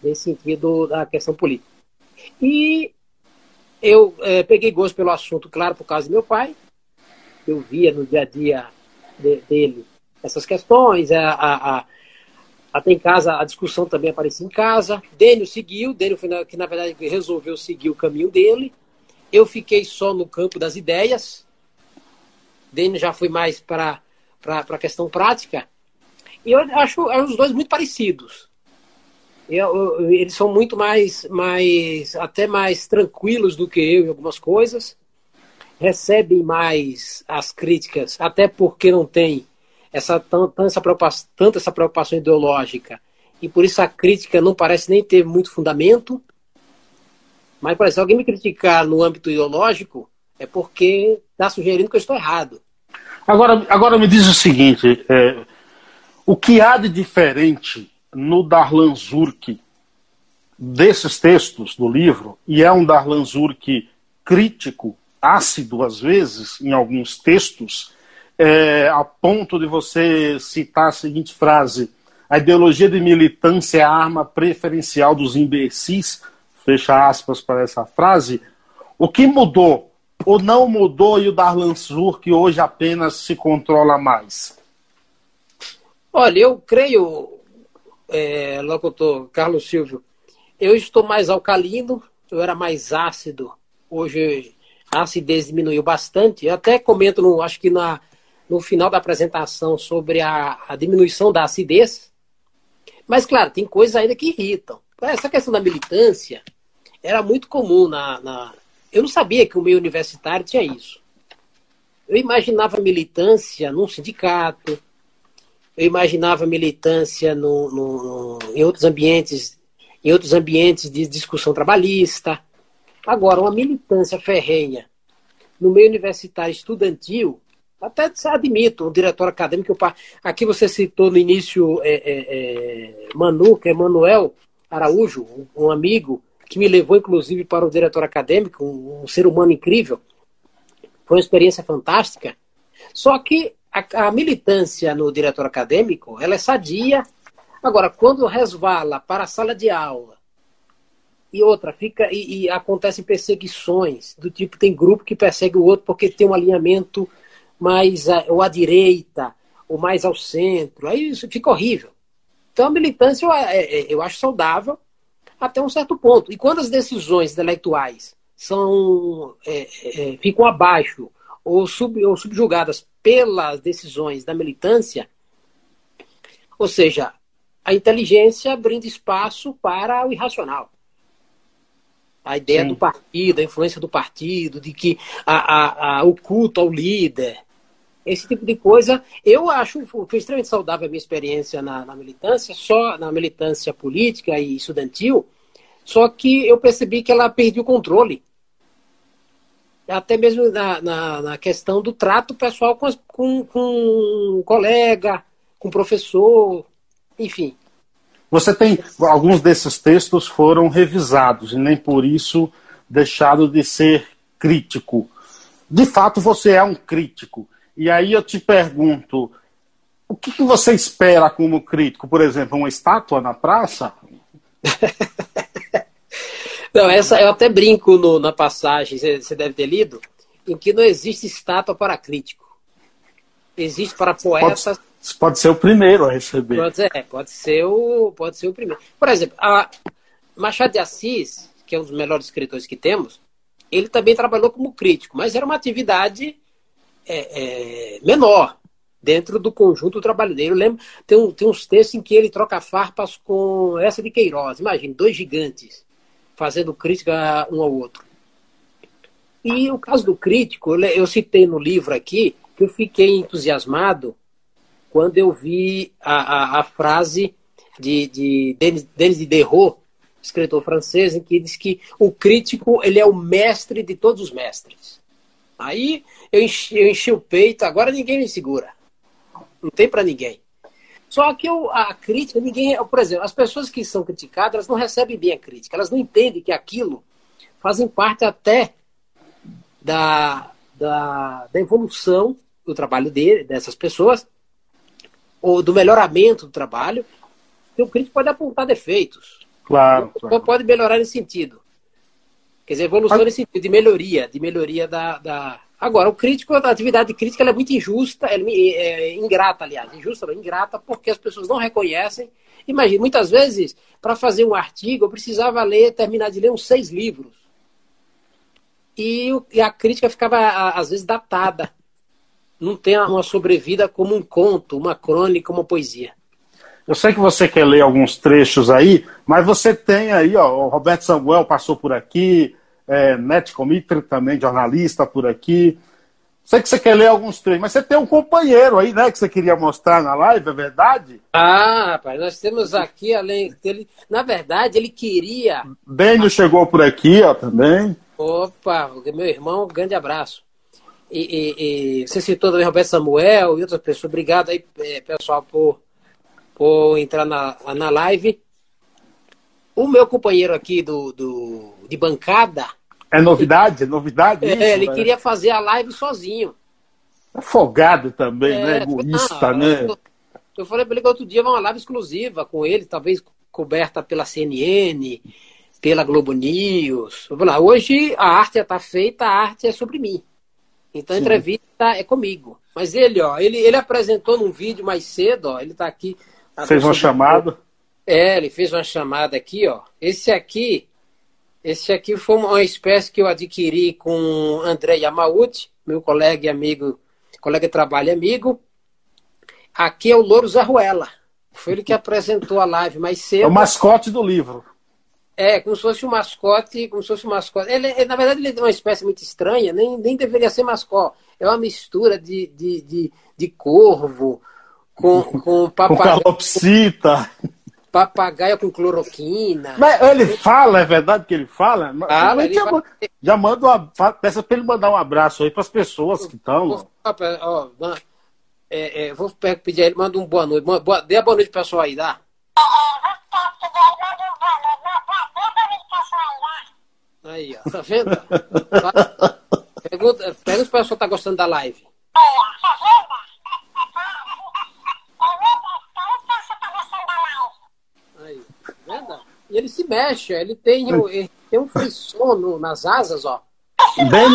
nesse sentido da questão política. E eu é, peguei gosto pelo assunto, claro, por causa do meu pai. Eu via no dia a dia de, dele essas questões, a, a, a, até em casa, a discussão também aparecia em casa. Dênio seguiu, Dênio foi que na verdade resolveu seguir o caminho dele. Eu fiquei só no campo das ideias. Dênio já foi mais para a questão prática. E eu acho os dois muito parecidos. Eu, eu, eles são muito mais, mais, até mais tranquilos do que eu em algumas coisas. Recebem mais as críticas, até porque não tem essa, tanta, essa preocupação, tanta essa preocupação ideológica. E por isso a crítica não parece nem ter muito fundamento. Mas, por exemplo, se alguém me criticar no âmbito ideológico, é porque está sugerindo que eu estou errado. Agora, agora me diz o seguinte: é, o que há de diferente no Darlan Zurk desses textos do livro, e é um Darlan Zurk crítico, ácido às vezes, em alguns textos, é, a ponto de você citar a seguinte frase: a ideologia de militância é a arma preferencial dos imbecis, fecha aspas para essa frase. O que mudou ou não mudou e o Darlan Zurk hoje apenas se controla mais? Olha, eu creio, é, locutor Carlos Silvio, eu estou mais alcalino, eu era mais ácido. Hoje a acidez diminuiu bastante. Eu até comento, no, acho que na, no final da apresentação, sobre a, a diminuição da acidez. Mas, claro, tem coisas ainda que irritam. Essa questão da militância era muito comum na, na... Eu não sabia que o meio universitário tinha isso. Eu imaginava militância num sindicato, eu imaginava militância no, no, em outros ambientes, em outros ambientes de discussão trabalhista. Agora, uma militância ferrenha no meio universitário estudantil, até admito, o diretor acadêmico, aqui você citou no início é, é, é, Manu, que é Manuel Araújo, um amigo que me levou, inclusive, para o diretor acadêmico, um, um ser humano incrível. Foi uma experiência fantástica. Só que a, a, militância no diretor acadêmico, ela é sadia. Agora, quando resvala para a sala de aula e outra, fica e, e acontecem perseguições do tipo, tem grupo que persegue o outro porque tem um alinhamento mais a, ou à direita, ou mais ao centro. Aí isso fica horrível. Então a militância eu, é, é, eu acho saudável até um certo ponto. E quando as decisões intelectuais são, é, é, ficam abaixo ou, sub, ou subjugadas pelas decisões da militância, ou seja, a inteligência brinda espaço para o irracional. A ideia Sim. do partido, a influência do partido, de que a, a, a, o culto ao líder, esse tipo de coisa. Eu acho foi extremamente saudável a minha experiência na, na, militância, só na militância política e estudantil, só que eu percebi que ela perdeu o controle. Até mesmo na, na, na questão do trato pessoal com, com, com um colega, com um professor, enfim. Você tem alguns desses textos foram revisados e nem por isso deixado de ser crítico. De fato, você é um crítico. E aí eu te pergunto, o que, que você espera como crítico? Por exemplo, uma estátua na praça? <laughs> não, essa eu até brinco no, na passagem, você deve ter lido, em que não existe estátua para crítico. Existe para poetas. Pode, pode ser o primeiro a receber. Pode ser, é, pode ser o, pode ser o primeiro. Por exemplo, Machado de Assis, que é um dos melhores escritores que temos, ele também trabalhou como crítico, mas era uma atividade é, é, menor dentro do conjunto do trabalho dele. Eu lembro, tem, um, tem uns textos em que ele troca farpas com essa de Queiroz. Imagine, dois gigantes fazendo crítica um ao outro. E o caso do crítico, eu, citei no livro aqui que eu fiquei entusiasmado quando eu vi a, a, a frase de, de Denis, Denis Diderot, escritor francês, em que diz que o crítico ele é o mestre de todos os mestres. Aí eu enchi, eu enchi o peito, agora ninguém me segura. Não tem para ninguém. Só que eu, a crítica, ninguém. Por exemplo, as pessoas que são criticadas, elas não recebem bem a crítica. Elas não entendem que aquilo fazem parte até da, da, da evolução do trabalho dele, dessas pessoas, ou do melhoramento do trabalho. E o crítico pode apontar defeitos. Claro. claro. Pode melhorar nesse sentido. Quer dizer, evolução Mas... nesse sentido, de melhoria, de melhoria da, da, Agora, o crítico, a atividade crítica é muito injusta, é, é ingrata, aliás, injusta não, ingrata, porque as pessoas não reconhecem. Imagina, muitas vezes, para fazer um artigo, eu precisava ler, terminar de ler uns seis livros. E, e a crítica ficava, às vezes, datada. Não tem uma sobrevida como um conto, uma crônica, uma poesia. Eu sei que você quer ler alguns trechos aí, mas você tem aí, ó, o Roberto Samuel passou por aqui, é, Net Comitre também, jornalista por aqui. Sei que você quer ler alguns trechos, mas você tem um companheiro aí, né, que você queria mostrar na live, é verdade? Ah, rapaz, nós temos aqui, além dele, na verdade, ele queria... Dênio chegou por aqui, ó, também. Opa, meu irmão, um grande abraço. E, e, e, você citou também Roberto Samuel e outras pessoas. Obrigado aí, é, pessoal, por, por entrar na, na live. O meu companheiro aqui do, do, de bancada, é novidade? É novidade? É, isso, ele né? queria fazer a live sozinho. Afogado também, é, né? Egoísta, não, né? Eu, eu falei para ele que outro dia vai uma live exclusiva com ele, talvez coberta pela CNN, pela Globo News. Eu falei, ah, hoje a arte já está feita, a arte é sobre mim. Então a Sim. entrevista é comigo. Mas ele, ó, ele, ele apresentou num vídeo mais cedo, ó, ele está aqui. Fez uma chamada? É, ele fez uma chamada aqui, ó. Esse aqui esse aqui foi uma espécie que eu adquiri com André Yamauchi, meu colega e amigo, colega de trabalho e amigo. Aqui é o Louro Zarruela. Foi ele que apresentou a live mais cedo. É o mascote do livro. É, como se fosse um mascote, como se fosse um mascote. Ele, na verdade, ele é uma espécie muito estranha, nem, nem deveria ser mascote. É uma mistura de, de, de, de corvo com, com papagaio. Com calopsita. Papagaio com cloroquina. Mas ele fala, é verdade que ele fala? Fala, ele já, vai... já manda uma. Peça para ele mandar um abraço aí para as pessoas que estão. Ó, é, é, vou pedir a ele, manda um boa noite. Boa, dê a boa noite pro pessoal aí, dá. Aí, ó, tá vendo? <laughs> Pergunta, pega os pessoal que tá gostando da live vendo? E ele se mexe, ele tem, ele tem um frisson nas asas, ó. Bem...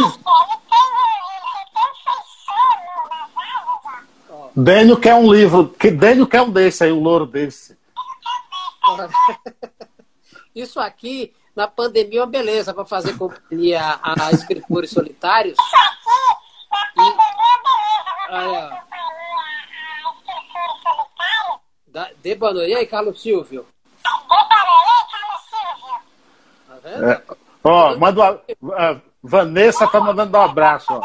Dênio quer um livro. Dênio quer um desse aí, um louro desse. <laughs> Isso aqui, na pandemia, é uma beleza para fazer companhia a, a escritores solitários. E, olha, da, de boa noite. E aí, Carlos Silvio? Tá vendo? É, ó, manda uma, Vanessa tá mandando um abraço. Ó.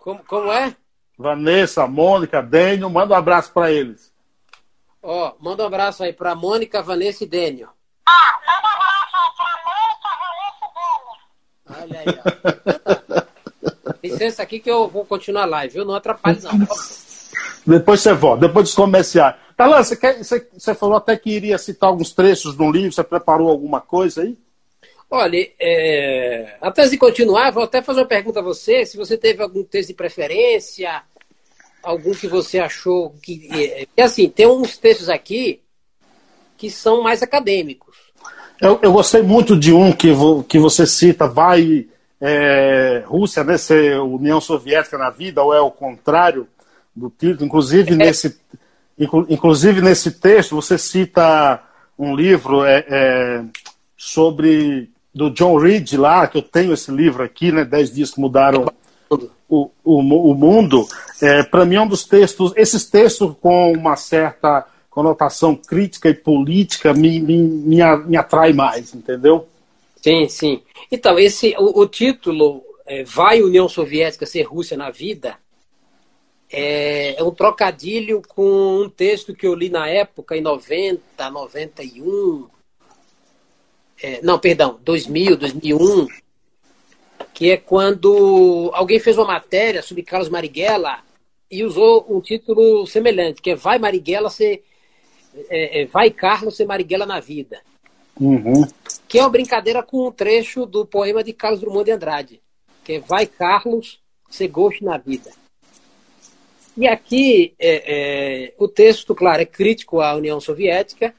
Como, como é? Vanessa, Mônica, Dênio, manda um abraço para eles. Ó, oh, manda um abraço aí para Mônica, Vanessa e Dênio. Ah, manda um abraço aí para Mônica, Vanessa e Dênio. Olha aí, ó. <laughs> Licença aqui que eu vou continuar a live, viu? Não atrapalhe não. Depois você volta, depois dos comerciais. Talan, você, quer, você, você falou até que iria citar alguns trechos de um livro, você preparou alguma coisa aí? Olha, é... antes de continuar, vou até fazer uma pergunta a você. Se você teve algum texto de preferência, algum que você achou que. É, é assim, tem uns textos aqui que são mais acadêmicos. Eu, eu gostei muito de um que, vo, que você cita, vai é, Rússia, né, ser União Soviética na vida, ou é o contrário do título. Inclusive, é. nesse, inclusive nesse texto, você cita um livro é, é sobre do John Reed lá, que eu tenho esse livro aqui, né? Dez dias que mudaram o, o, o mundo. É, Para mim é um dos textos, esses textos com uma certa conotação crítica e política me, me, me, me atrai mais, entendeu? Sim, sim. Então, esse, o, o título é, Vai União Soviética ser Rússia na Vida é, é, um trocadilho com um texto que eu li na época, em 90, 91, é, não, perdão, 2000, 2001, que é quando alguém fez uma matéria sobre Carlos Marighella e usou um título semelhante, que é Vai Marighella ser. É, é, Vai Carlos ser Marighella na vida. Uhum. Que é uma brincadeira com um trecho do poema de Carlos Drummond de Andrade, que é Vai Carlos ser Ghost na vida. E aqui é, é, o texto, claro, é crítico à União Soviética,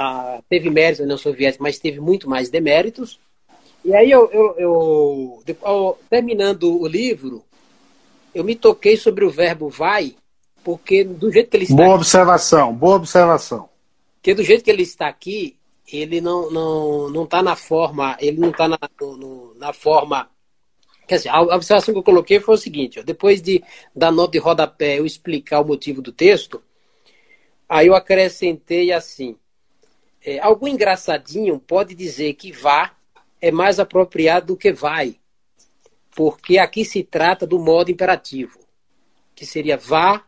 a, teve méritos na União Soviética, mas teve muito mais deméritos. E aí eu, eu, eu, terminando o livro, eu me toquei sobre o verbo vai, porque do jeito que ele está Boa observação, boa observação. Porque do jeito que ele está aqui, ele não não não está na forma, ele não está na, na forma Quer dizer, a observação que eu coloquei foi o seguinte: ó, depois de da nota de rodapé eu explicar o motivo do texto, aí eu acrescentei assim: é, algum engraçadinho pode dizer que vá é mais apropriado do que vai, porque aqui se trata do modo imperativo, que seria vá,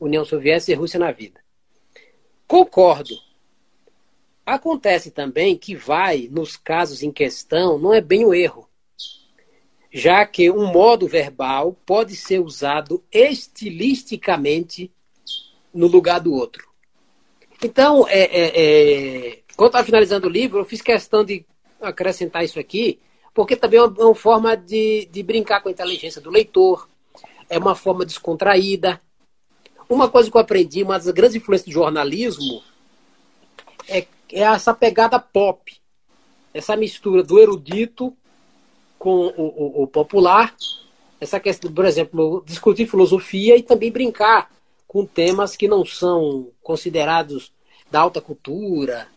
União Soviética e Rússia na vida. Concordo. Acontece também que vai, nos casos em questão, não é bem o erro, já que um modo verbal pode ser usado estilisticamente no lugar do outro. Então, é, é, é, quando estava finalizando o livro, eu fiz questão de acrescentar isso aqui, porque também é uma, é uma forma de, de brincar com a inteligência do leitor, é uma forma descontraída. Uma coisa que eu aprendi, uma das grandes influências do jornalismo, é, é essa pegada pop, essa mistura do erudito com o, o, o popular, essa questão, por exemplo, discutir filosofia e também brincar com temas que não são considerados da alta cultura.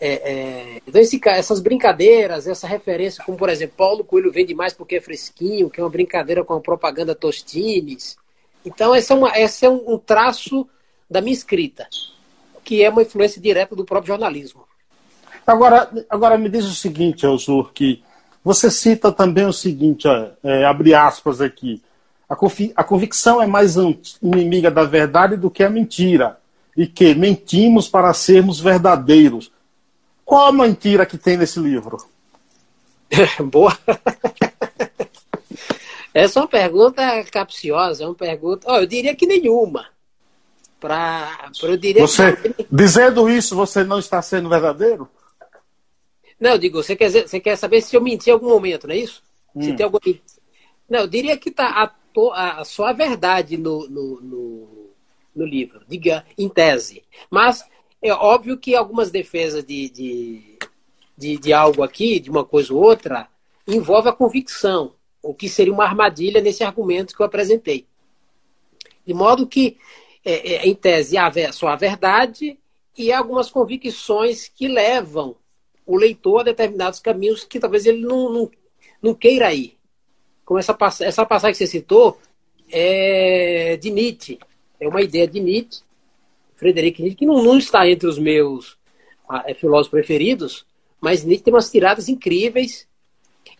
É, é, então, esse, essas brincadeiras, essa referência, como por exemplo, Paulo Coelho vende mais porque é fresquinho, que é uma brincadeira com a propaganda Tostines. Então, esse é, uma, esse é um, traço da minha escrita, que é uma influência direta do próprio jornalismo. Agora, agora me diz o seguinte, Elzur, que você cita também o seguinte, é, abre aspas aqui, a, a convicção é mais inimiga da verdade do que a mentira. E que mentimos para sermos verdadeiros. Qual a mentira que tem nesse livro? <laughs> Boa. Essa é uma pergunta capciosa, é uma pergunta. Oh, eu diria que nenhuma. Pra, pra eu diria você, que... Dizendo isso, você não está sendo verdadeiro? Não, eu digo, você quer, você quer saber se eu menti em algum momento, não é isso? Hum. Se tem algum... Não, eu diria que está a, só a verdade no, no, no, no, livro, diga, em tese. Mas é óbvio que algumas defesas de, de, de, de algo aqui, de uma coisa ou outra, envolve a convicção, o que seria uma armadilha nesse argumento que eu apresentei. De modo que, é, é, em tese, há só a verdade e algumas convicções que levam o leitor a determinados caminhos que talvez ele não, não, não queira ir como essa, essa passagem que você citou, é de Nietzsche. É uma ideia de Nietzsche, Frederico Nietzsche, que não, não está entre os meus ah, é, filósofos preferidos, mas Nietzsche tem umas tiradas incríveis,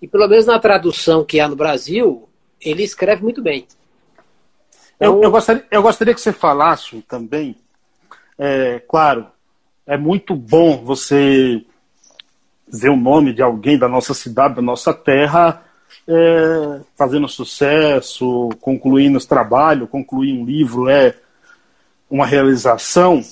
e pelo menos na tradução que há no Brasil, ele escreve muito bem. Então, eu, eu, gostaria, eu gostaria que você falasse também, é, claro, é muito bom você ver o nome de alguém da nossa cidade, da nossa terra, é, fazendo sucesso, concluindo esse trabalho, concluir um livro é uma realização.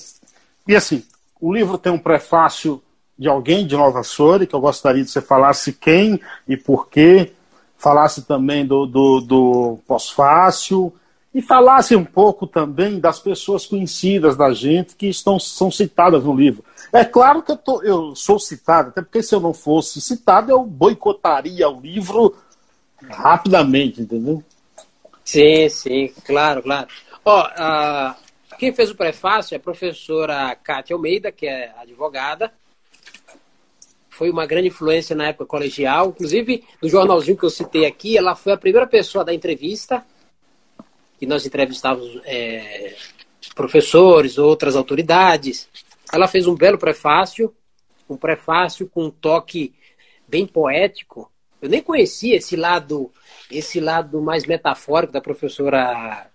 E assim, o livro tem um prefácio de alguém de Nova Soura, que eu gostaria de você falasse quem e por quê, falasse também do, do, do pós-fácil e falasse um pouco também das pessoas conhecidas da gente que estão, são citadas no livro. É claro que eu, tô, eu sou citado, até porque se eu não fosse citado, eu boicotaria o livro rapidamente, entendeu? Sim, sim, claro, claro. Ó, quem fez o prefácio é a professora Cátia Almeida, que é advogada. Foi uma grande influência na época colegial. Inclusive, no jornalzinho que eu citei aqui, ela foi a primeira pessoa da entrevista, que nós entrevistávamos é, professores, outras autoridades. Ela fez um belo prefácio, um prefácio com um toque bem poético, eu nem conhecia esse lado, esse lado mais metafórico da professora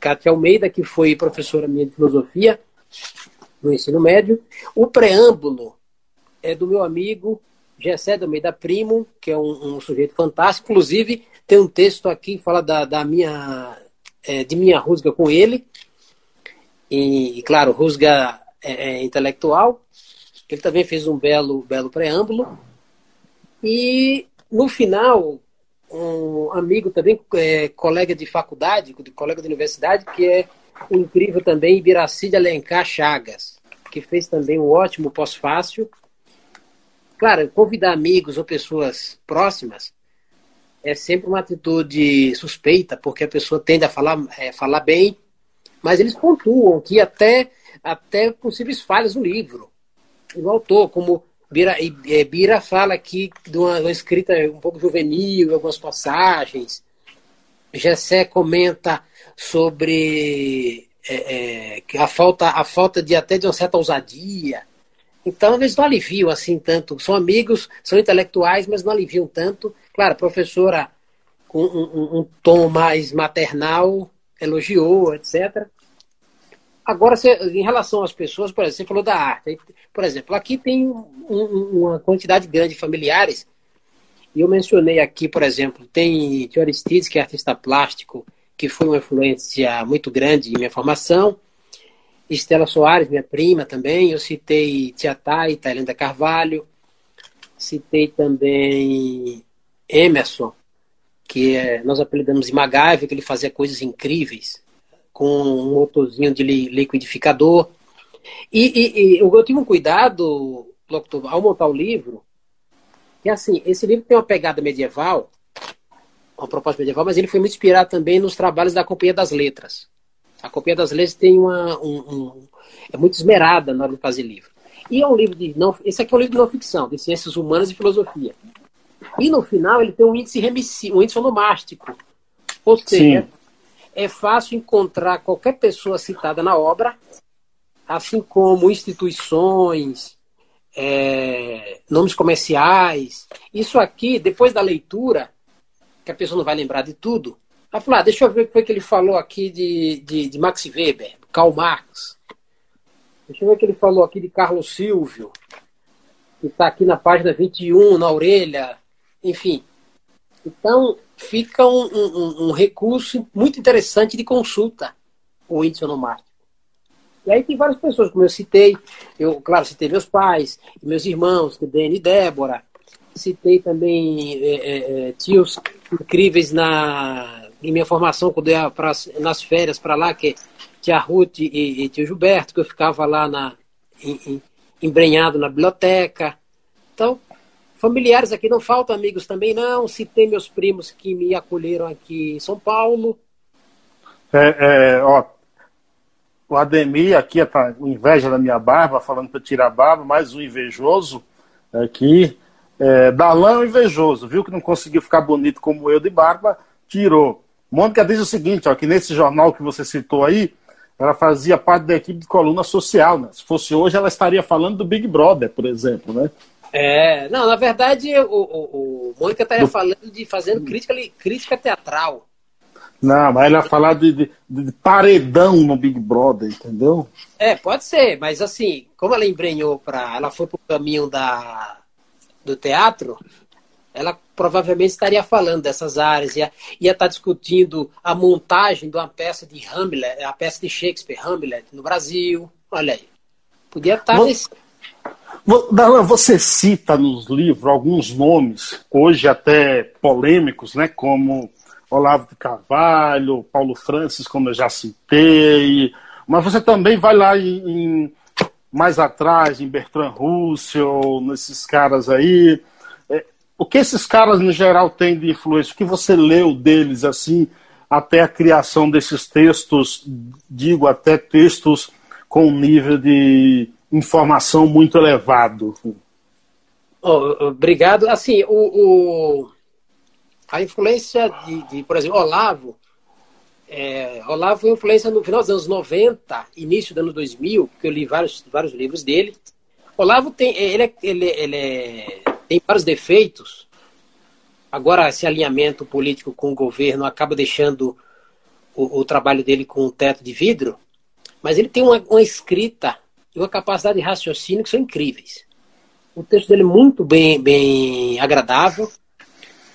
Cátia Almeida, que foi professora minha de filosofia no ensino médio. O preâmbulo é do meu amigo Gessé Almeida Primo, que é um, um, sujeito fantástico. Inclusive, tem um texto aqui que fala da, da minha, é, de minha rusga com ele. E, claro, rusga é, é intelectual. Ele também fez um belo, belo preâmbulo. E no final, um amigo também, é, colega de faculdade, colega de universidade, que é o incrível também Ibiraci Alencar Chagas, que fez também um ótimo pós-fácil. Claro, convidar amigos ou pessoas próximas é sempre uma atitude suspeita, porque a pessoa tende a falar, é, falar bem, mas eles pontuam que até, até possíveis falhas no livro. O autor, como Bira, é, Bira fala aqui de uma, uma, escrita um pouco juvenil, algumas passagens. Gessé comenta sobre é, é, a, falta, a falta de até de uma certa ousadia. Então, eles não aliviam assim tanto. São amigos, são intelectuais, mas não aliviam tanto. Claro, a professora com um, um, um tom mais maternal elogiou, etc. Agora, em relação às pessoas, por exemplo, você falou da arte. Por exemplo, aqui tem um, uma quantidade grande de familiares. E eu mencionei aqui, por exemplo, tem Tio Aristides, que é artista plástico, que foi uma influência muito grande em minha formação. Estela Soares, minha prima também. Eu citei Tia Thay, Thailanda Carvalho. Citei também Emerson, que é, nós apelidamos de MacGyver, que ele fazia coisas incríveis com um motorzinho de liquidificador. E, e, e eu tive um cuidado, ao montar o livro, que assim, esse livro tem uma pegada medieval, uma proposta medieval, mas ele foi muito inspirado também nos trabalhos da Companhia das Letras. A Companhia das Letras tem uma. Um, um, é muito esmerada na hora de fazer livro. E é um livro de. Não, esse aqui é um livro de não ficção, de ciências humanas e filosofia. E no final ele tem um índice remissivo, um índice onomástico. Ou seja, Sim é fácil encontrar qualquer pessoa citada na obra, assim como instituições, é, nomes comerciais. Isso aqui, depois da leitura, que a pessoa não vai lembrar de tudo, Vai falar, ah, deixa eu ver o que foi que ele falou aqui de, de, de Max Weber, Karl Marx. Deixa eu ver o que ele falou aqui de Carlos Silvio, que está aqui na página 21, na orelha, enfim. Então, fica um, um, um recurso muito interessante de consulta, o índice onomártico. E aí tem várias pessoas, como eu citei, eu, claro, citei meus pais, meus irmãos, Dani e Débora, citei também é, é, é, tios incríveis na, em minha formação, quando eu ia pra, nas férias para lá, que tia Ruth e, e tio Gilberto, que eu ficava lá na, em, em, embrenhado na biblioteca. Então, familiares aqui não faltam, amigos também não. Citei meus primos que me acolheram aqui em São Paulo. É, é, ó, o Ademir aqui tá com inveja da minha barba, falando para tirar a barba, mais um invejoso aqui. É, é um invejoso, viu que não conseguiu ficar bonito como eu de barba, tirou. Mônica diz o seguinte, ó, que nesse jornal que você citou aí, ela fazia parte da equipe de coluna social, né? Se fosse hoje, ela estaria falando do Big Brother, por exemplo, né? É, não, na verdade, o, o, o Mônica estaria do... falando de fazendo crítica, crítica teatral. Não, mas ela ia falar de, de, de, paredão no Big Brother, entendeu? É, pode ser, mas assim, como ela embrenhou para. Ela foi pro caminho da, do teatro, ela provavelmente estaria falando dessas áreas, ia, ia estar discutindo a montagem de uma peça de Hamlet, a peça de Shakespeare, Hamlet, no Brasil. Olha aí. Podia estar você, nesse. Você cita nos livros alguns nomes, hoje até polêmicos, né? Como Olavo de Carvalho, Paulo Francis, como eu já citei. Mas você também vai lá em, em mais atrás, em Bertrand Russell, nesses caras aí o que esses caras, no geral, têm de influência? O que você leu deles, assim, até a criação desses textos, digo, até textos com nível de informação muito elevado? Oh, obrigado. Assim, o, o, a influência de, de, por exemplo, Olavo, é, Olavo foi influência no final dos anos 90, início do ano 2000, porque eu li vários, vários livros dele. Olavo tem, ele, é, ele, ele é tem vários defeitos. Agora, esse alinhamento político com o governo acaba deixando o, o trabalho dele com um teto de vidro, mas ele tem uma, uma escrita e uma capacidade de raciocínio que são incríveis. O texto dele é muito bem, bem agradável,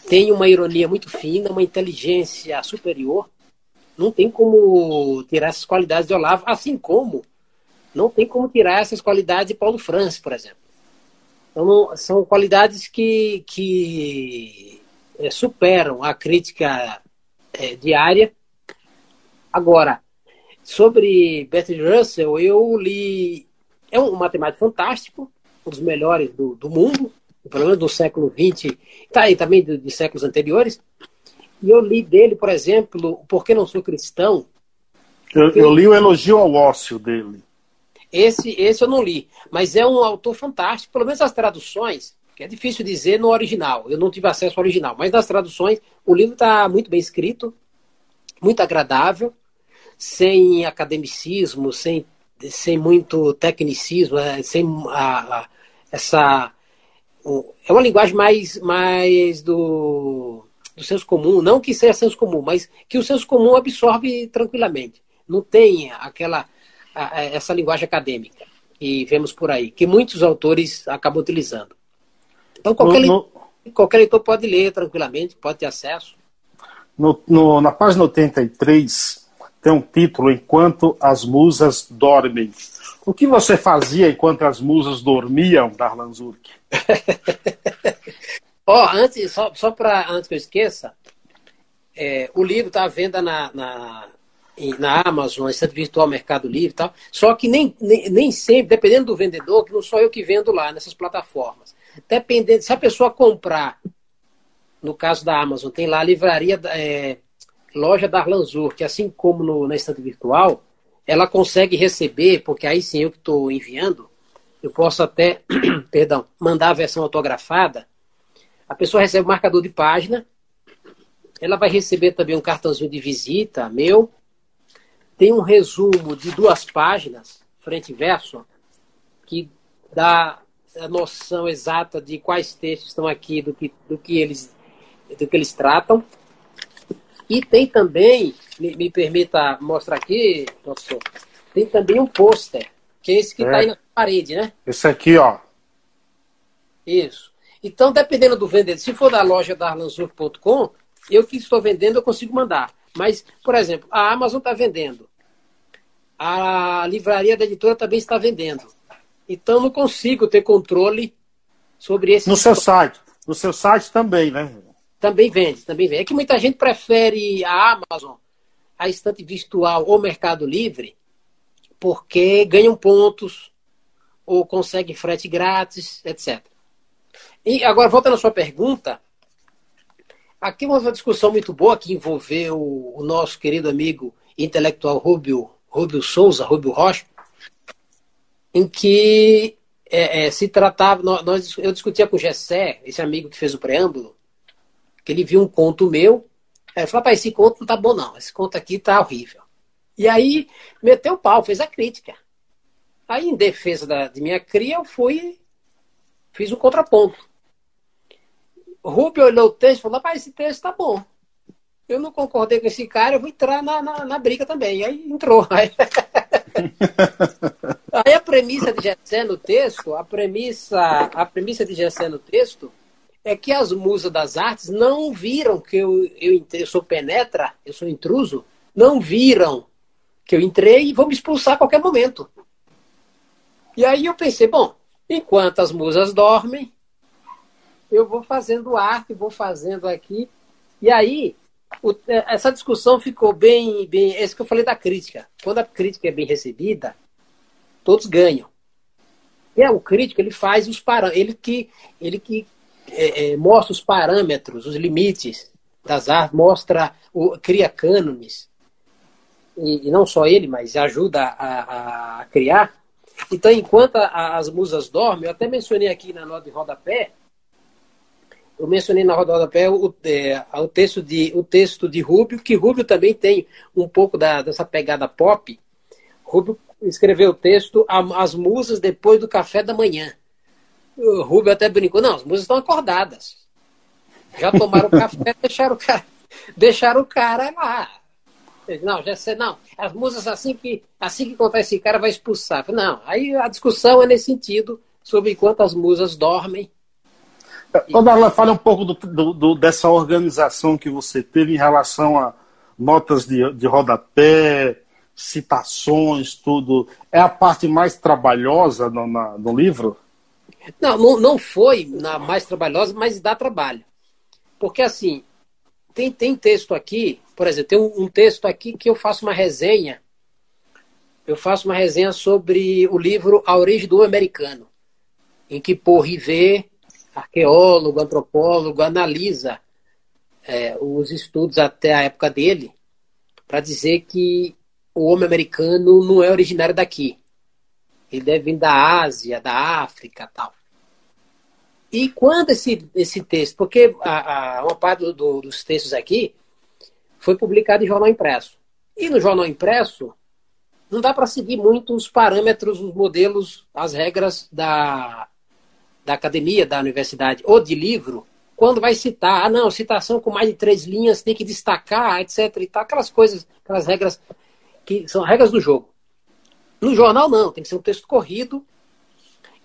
tem uma ironia muito fina, uma inteligência superior. Não tem como tirar essas qualidades de Olavo, assim como não tem como tirar essas qualidades de Paulo Francis, por exemplo. Então, são qualidades que, que é, superam a crítica é, diária. Agora, sobre Bertrand Russell, eu li. É um matemático fantástico, um dos melhores do, do mundo, pelo menos do século XX, tá, aí também de, de séculos anteriores. E eu li dele, por exemplo, Por que Não Sou Cristão. Eu, eu li o elogio ao ócio dele. Esse, esse eu não li, mas é um autor fantástico, pelo menos as traduções, que é difícil dizer no original, eu não tive acesso ao original, mas nas traduções o livro está muito bem escrito, muito agradável, sem academicismo, sem, sem muito tecnicismo, é, sem a, a, essa. É uma linguagem mais, mais do, do senso comum, não que seja senso comum, mas que o senso comum absorve tranquilamente. Não tem aquela a, essa linguagem acadêmica que vemos por aí, que muitos autores acabam utilizando. Então, qualquer, no, leitor, qualquer leitor pode ler tranquilamente, pode ter acesso. No, no, na página 83 tem um título Enquanto as Musas Dormem. O que você fazia enquanto as musas dormiam, Darlan Zurk? Oh, <laughs> antes, só, só para antes que eu esqueça, é, o livro está à venda na, na, na Amazon, estante virtual Mercado Livre e tal. Só que nem, nem, nem sempre, dependendo do vendedor, que não sou eu que vendo lá nessas plataformas. Dependendo, se a pessoa comprar, no caso da Amazon, tem lá a livraria, é, loja da Arlanzur, que assim como no, na estante virtual, ela consegue receber, porque aí sim eu que estou enviando, eu posso até, <clears throat> perdão, mandar a versão autografada. A pessoa recebe o marcador de página, ela vai receber também um cartãozinho de visita meu, tem um resumo de duas páginas, frente e verso, que dá a noção exata de quais textos estão aqui, do que, do que, eles, do que eles tratam. E tem também, me, me permita mostrar aqui, professor, tem também um pôster, que é esse que está é. aí na parede, né? Esse aqui, ó. Isso. Então, dependendo do vendedor, se for da loja da arlanzur.com, eu que estou vendendo, eu consigo mandar. Mas, por exemplo, a Amazon está vendendo. A livraria da editora também está vendendo. Então, não consigo ter controle sobre esse. No seu site. No seu site também, né? Também vende, também vende. É que muita gente prefere a Amazon, a estante virtual ou Mercado Livre, porque ganham pontos ou conseguem frete grátis, etc. E agora, voltando à sua pergunta, aqui uma discussão muito boa que envolveu o nosso querido amigo intelectual Rubio, Rubio Souza, Rubio Rocha, em que é, é, se tratava. Nós, eu discutia com o Gessé, esse amigo que fez o preâmbulo, que ele viu um conto meu. Ele falou: esse conto não tá bom, não. Esse conto aqui tá horrível. E aí meteu o pau, fez a crítica. Aí, em defesa da, de minha cria, eu fui. Fiz um contraponto. Rubio olhou o texto e falou: rapaz, esse texto tá bom. Eu não concordei com esse cara, eu vou entrar na, na, na briga também. Aí entrou. <laughs> Aí... <laughs> Aí a premissa de Gessé no texto, a premissa, a premissa de Gessé no texto é que as musas das artes não viram que eu, eu eu sou penetra, eu sou intruso, não viram que eu entrei e vão me expulsar a qualquer momento. E aí eu pensei, bom, enquanto as musas dormem, eu vou fazendo arte, vou fazendo aqui. E aí, o, essa discussão ficou bem, bem. É isso que eu falei da crítica. Quando a crítica é bem recebida, todos ganham. E é, o crítico ele faz os parâmetros, ele que, ele que é, é, mostra os parâmetros, os limites das artes, mostra, o, cria cânones. E, e, não só ele, mas ajuda a, a criar. Então, enquanto a, as musas dormem, eu até mencionei aqui na nota de rodapé, eu mencionei na rodapé o, é, o, texto de, o texto de Rubio, que Rubio também tem um pouco da, dessa pegada pop. Rubio escreveu o texto As Musas Depois do Café da Manhã. O Rubio até brincou, não, as musas estão acordadas. Já tomaram café, <laughs> deixaram o cara, deixaram o cara lá. Não, já sei, não. As musas assim que assim que contar esse cara vai expulsar. Não, aí a discussão é nesse sentido sobre enquanto as musas dormem. Ô, Darla, fala um pouco do, do, do, dessa organização que você teve em relação a notas de, de rodapé, citações, tudo. É a parte mais trabalhosa no, na, no livro? Não, não, não foi na mais trabalhosa, mas dá trabalho. Porque assim, tem, tem texto aqui, por exemplo, tem um, um texto aqui que eu faço uma resenha. Eu faço uma resenha sobre o livro A Origem do Americano, em que Paul Rivet, arqueólogo, antropólogo, analisa é, os estudos até a época dele para dizer que o homem americano não é originário daqui. Ele deve vir da Ásia, da África tal. E quando esse, esse texto, porque a, a uma parte do, do, dos textos aqui foi publicado em jornal impresso. E no jornal impresso, não dá para seguir muito os parâmetros, os modelos, as regras da, da academia, da universidade, ou de livro, quando vai citar, ah, não, citação com mais de três linhas tem que destacar, etc. e tal, aquelas coisas, aquelas regras que são regras do jogo. No jornal, não, tem que ser um texto corrido.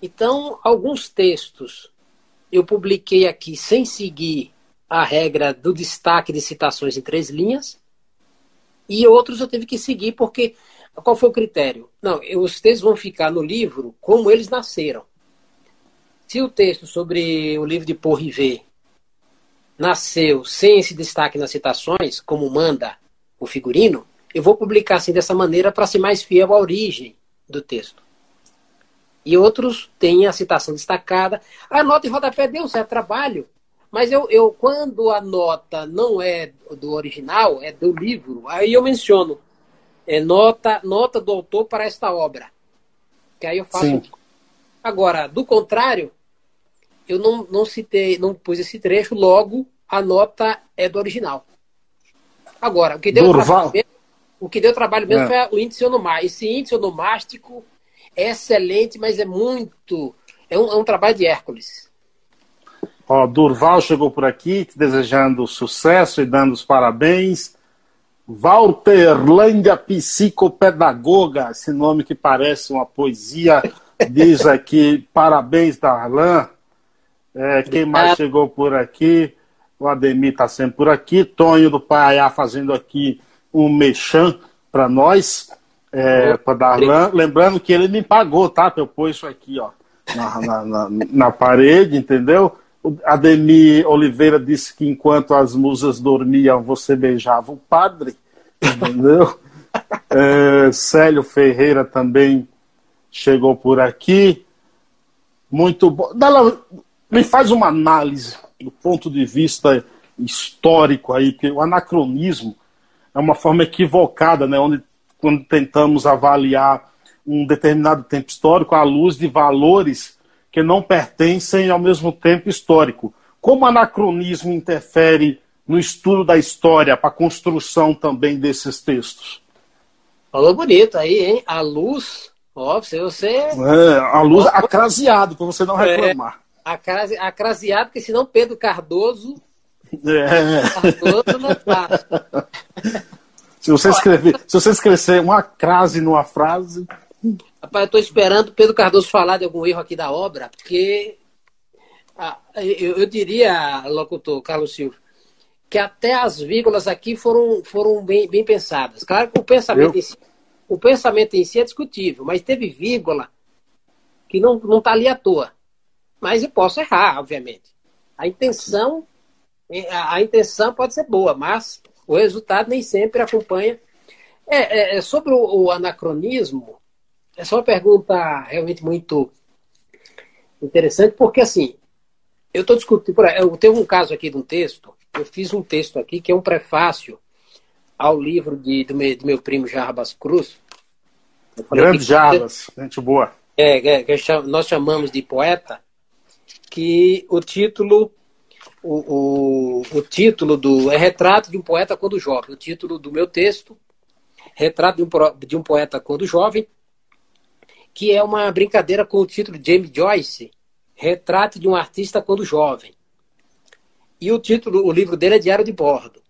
Então, alguns textos eu publiquei aqui sem seguir a regra do destaque de citações em três linhas, e outros eu tive que seguir porque qual foi o critério? Não, os textos vão ficar no livro como eles nasceram. Se o texto sobre o livro de Paul nasceu sem esse destaque nas citações, como manda o figurino, eu vou publicar assim dessa maneira para ser mais fiel à origem do texto. E outros têm a citação destacada. A nota em rodapé deu um certo trabalho, mas eu, eu quando a nota não é do original, é do livro, aí eu menciono é nota, nota do autor para esta obra. Que aí eu faço. Sim. Agora, do contrário, eu não, não citei, não pus esse trecho, logo a nota é do original. Agora, o que deu Durval. trabalho o que deu trabalho mesmo é. foi o índice onomástico. Esse índice onomástico é excelente, mas é muito. É um, é um trabalho de Hércules. Ó, Durval chegou por aqui, desejando sucesso e dando os parabéns. Walterlândia Psicopedagoga, esse nome que parece uma poesia, <laughs> diz aqui, parabéns, Darlan. É, quem mais chegou por aqui? O Ademir está sempre por aqui. Tonho do Paiá fazendo aqui um mexão para nós, é, para Darlan. Lembrando que ele me pagou, tá? Eu pôs isso aqui, ó, na, na, na, na parede, entendeu? O Ademir Oliveira disse que enquanto as musas dormiam, você beijava o padre, entendeu? <laughs> é, Célio Ferreira também chegou por aqui. Muito bom. Dala, me faz uma análise do ponto de vista histórico aí, porque o anacronismo é uma forma equivocada, né, onde quando tentamos avaliar um determinado tempo histórico à luz de valores que não pertencem ao mesmo tempo histórico. Como o anacronismo interfere no estudo da história para a construção também desses textos? Falou bonito aí, hein? A luz, ó, você... você... É, a luz acraseado, para você não é, reclamar. É, acrase, acraseado, porque senão Pedro Cardoso... É. Cardoso não tá. <laughs> Se você escrever, se você escrever uma crase numa frase... Rapaz, eu estou esperando o Pedro Cardoso falar de algum erro aqui da obra, porque ah, eu, eu, diria, locutor Carlos Silva, que até as vírgulas aqui foram, foram bem, bem pensadas. Claro que o pensamento, em si, o pensamento em si é discutível, mas teve vírgula que não está ali à toa. Mas eu posso errar, obviamente. A intenção, a intenção pode ser boa, mas o resultado nem sempre acompanha. É, é, é sobre o, o anacronismo, é uma pergunta realmente muito interessante, porque assim, eu estou discutindo. Eu tenho um caso aqui de um texto, eu fiz um texto aqui que é um prefácio ao livro de, do, meu, do meu primo Jarbas Cruz. Grande Jarbas, gente boa. É, que nós chamamos de poeta, que o título o, o, o, título do é Retrato de um Poeta Quando Jovem. O título do meu texto, Retrato de um, de um Poeta Quando Jovem, que é uma brincadeira com o título de James Joyce, Retrato de um Artista Quando Jovem. E o título, o livro dele é Diário de Bordo.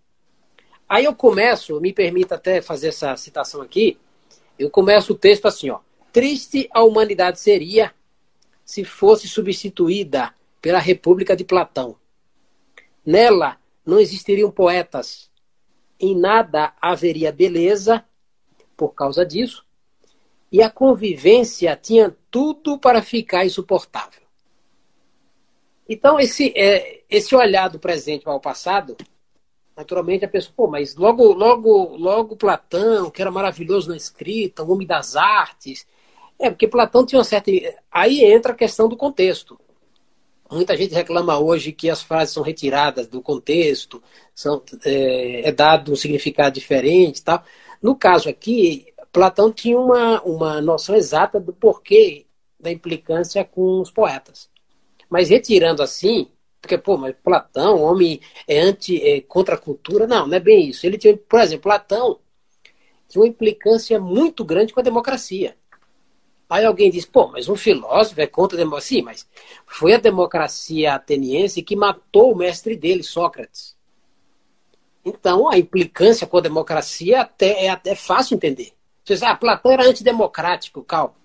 Aí eu começo, me permita até fazer essa citação aqui, eu começo o texto assim, ó. Triste a humanidade seria se fosse substituída pela República de Platão. Nela não existiriam poetas. Em nada haveria beleza por causa disso, e a convivência tinha tudo para ficar insuportável. Então, esse, é, esse olhar do presente ao passado, naturalmente a pessoa, pô, mas logo, logo, logo Platão, que era maravilhoso na escrita, o homem das artes. É, porque Platão tinha uma certa. Aí entra a questão do contexto. Muita gente reclama hoje que as frases são retiradas do contexto, são, é, é dado um significado diferente tal. No caso aqui, Platão tinha uma, uma noção exata do porquê da implicância com os poetas. Mas retirando assim, porque, pô, mas Platão, homem é anti, é contra a cultura, não, não é bem isso. Ele tinha, por exemplo, Platão tinha uma implicância muito grande com a democracia. Aí alguém diz, pô, mas um filósofo é contra a democracia. Sim, mas foi a democracia ateniense que matou o mestre dele, Sócrates. Então, a implicância com a democracia até, é até fácil entender. Você diz, ah, Platão era antidemocrático, calma.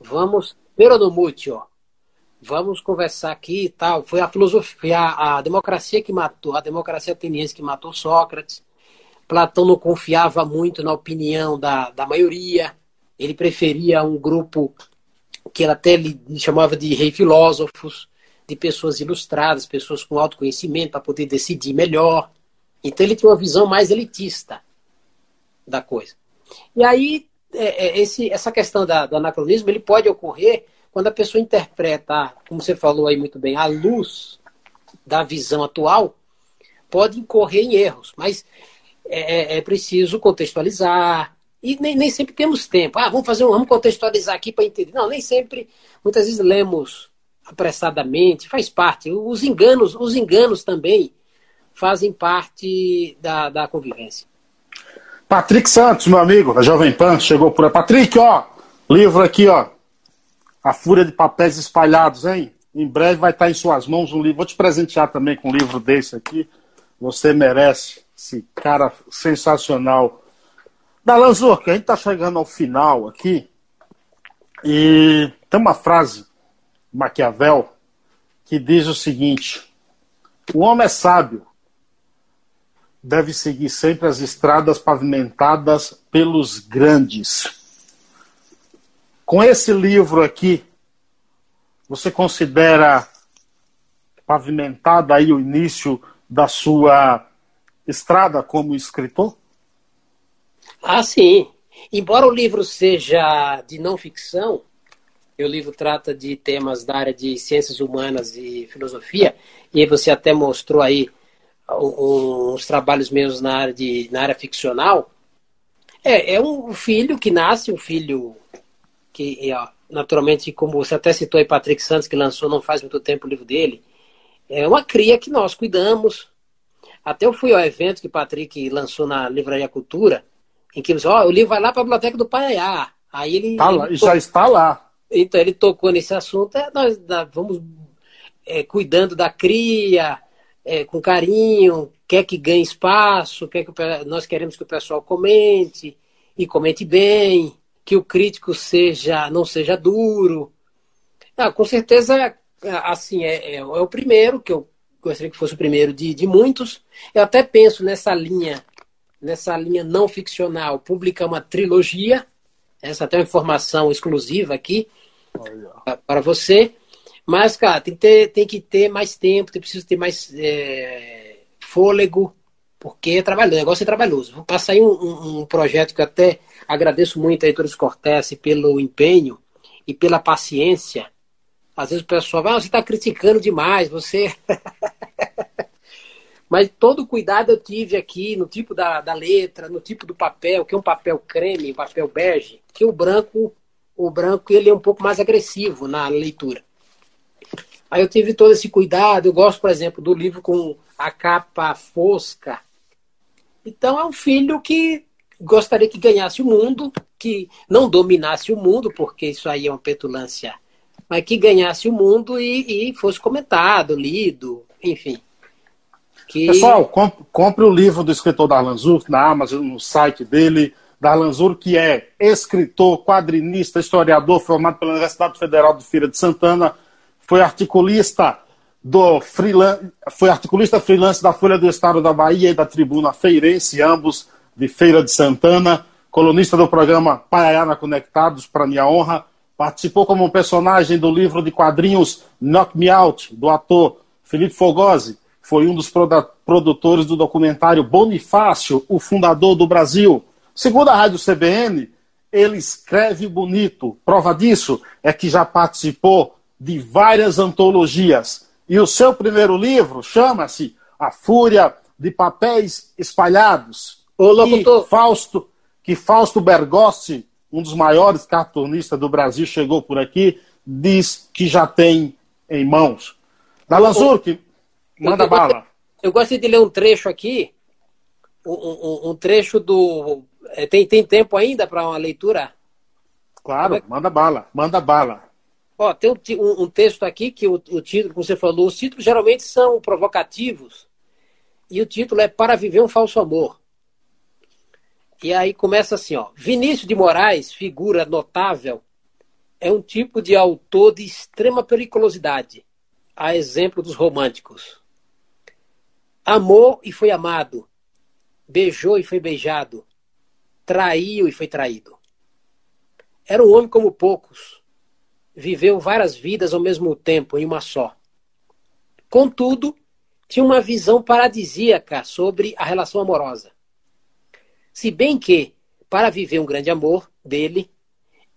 Vamos, peronomútil, vamos conversar aqui e tal. Foi a filosofia, a, a democracia que matou, a democracia ateniense que matou Sócrates. Platão não confiava muito na opinião da, da maioria. Ele preferia um grupo que ele até ele chamava de rei filósofos, de pessoas ilustradas, pessoas com autoconhecimento para poder decidir melhor. Então ele tinha uma visão mais elitista da coisa. E aí, é, é, esse, essa questão da, do anacronismo, ele pode ocorrer quando a pessoa interpreta, como você falou aí muito bem, a luz da visão atual, pode incorrer em erros, mas é, é, é preciso contextualizar. E nem, nem sempre temos tempo. Ah, vamos fazer um, vamos contextualizar aqui para entender. Não, nem sempre. Muitas vezes lemos apressadamente, faz parte. Os enganos, os enganos também fazem parte da, da convivência. Patrick Santos, meu amigo, da Jovem Pan, chegou por aí. Patrick, ó, livro aqui, ó. A Fúria de Papéis Espalhados, hein? Em breve vai estar em suas mãos um livro. Vou te presentear também com um livro desse aqui. Você merece. Esse cara sensacional. Dalanzor, que a gente está chegando ao final aqui. E tem uma frase, Maquiavel, que diz o seguinte: O homem é sábio, deve seguir sempre as estradas pavimentadas pelos grandes. Com esse livro aqui, você considera pavimentado aí o início da sua estrada como escritor? Ah, sim. Embora o livro seja de não ficção, o livro trata de temas da área de ciências humanas e filosofia, e você até mostrou aí uns trabalhos meus na área, de, na área ficcional. É, é um filho que nasce, um filho que, naturalmente, como você até citou aí, Patrick Santos, que lançou não faz muito tempo o livro dele, é uma cria que nós cuidamos. Até eu fui ao evento que Patrick lançou na Livraria Cultura, em que ele disse, ó, oh, o livro vai lá para a biblioteca do Paiaiá. Aí ele, tá ele já está lá. Então ele tocou nesse assunto, é, nós, nós vamos é, cuidando da cria, é, com carinho, quer que ganhe espaço, quer que nós queremos que o pessoal comente e comente bem, que o crítico seja não seja duro. Ah, com certeza, assim é, é, é o primeiro que eu gostaria que fosse o primeiro de, de muitos. Eu até penso nessa linha nessa linha não ficcional, publicar uma trilogia. Essa até é uma informação exclusiva aqui para você. Mas, cara, tem que ter, tem que ter mais tempo, tem preciso ter mais é, fôlego, porque é trabalhoso, o negócio é trabalhoso. Vou passar aí um, um, um projeto que eu até agradeço muito a Editores Cortese pelo empenho e pela paciência. Às vezes o pessoal vai, ah, você está criticando demais, você. <laughs> <laughs> Mas todo cuidado eu tive aqui no tipo da, da letra, no tipo do papel, que é um papel creme, papel bege, que o branco, o branco ele é um pouco mais agressivo na leitura. Aí eu tive todo esse cuidado. Eu gosto, por exemplo, do livro com a capa fosca. Então é um filho que gostaria que ganhasse o mundo, que não dominasse o mundo, porque isso aí é uma petulância, mas que ganhasse o mundo e, e fosse comentado, lido, enfim. Que... Pessoal, compre o livro do escritor Darlan Zur na Amazon, no site dele. Darlan Zur, que é escritor, quadrinista, historiador, formado pela Universidade Federal de Feira de Santana, foi articulista do freelance, foi articulista freelance da Folha do Estado da Bahia e da Tribuna Feirense, ambos de Feira de Santana, colunista do programa Paiana Conectados, para minha honra, participou como personagem do livro de quadrinhos Knock Me Out, do ator Felipe Fogosi, foi um dos produtores do documentário Bonifácio, o fundador do Brasil. Segundo a Rádio CBN, ele escreve bonito. Prova disso é que já participou de várias antologias. E o seu primeiro livro chama-se A Fúria de Papéis Espalhados. Ô. Que Fausto, que Fausto Bergossi, um dos maiores cartunistas do Brasil, chegou por aqui, diz que já tem em mãos. Zurk, Manda eu, bala. Eu gostaria de ler um trecho aqui, um, um, um trecho do. É, tem, tem tempo ainda para uma leitura? Claro, é... manda bala, manda bala. Ó, tem um, um texto aqui que o, o título, como você falou, os títulos geralmente são provocativos e o título é Para Viver um Falso Amor. E aí começa assim, ó. Vinícius de Moraes, figura notável, é um tipo de autor de extrema periculosidade, a exemplo dos românticos. Amou e foi amado. Beijou e foi beijado. Traiu e foi traído. Era um homem como poucos. Viveu várias vidas ao mesmo tempo, em uma só. Contudo, tinha uma visão paradisíaca sobre a relação amorosa. Se bem que, para viver um grande amor dele,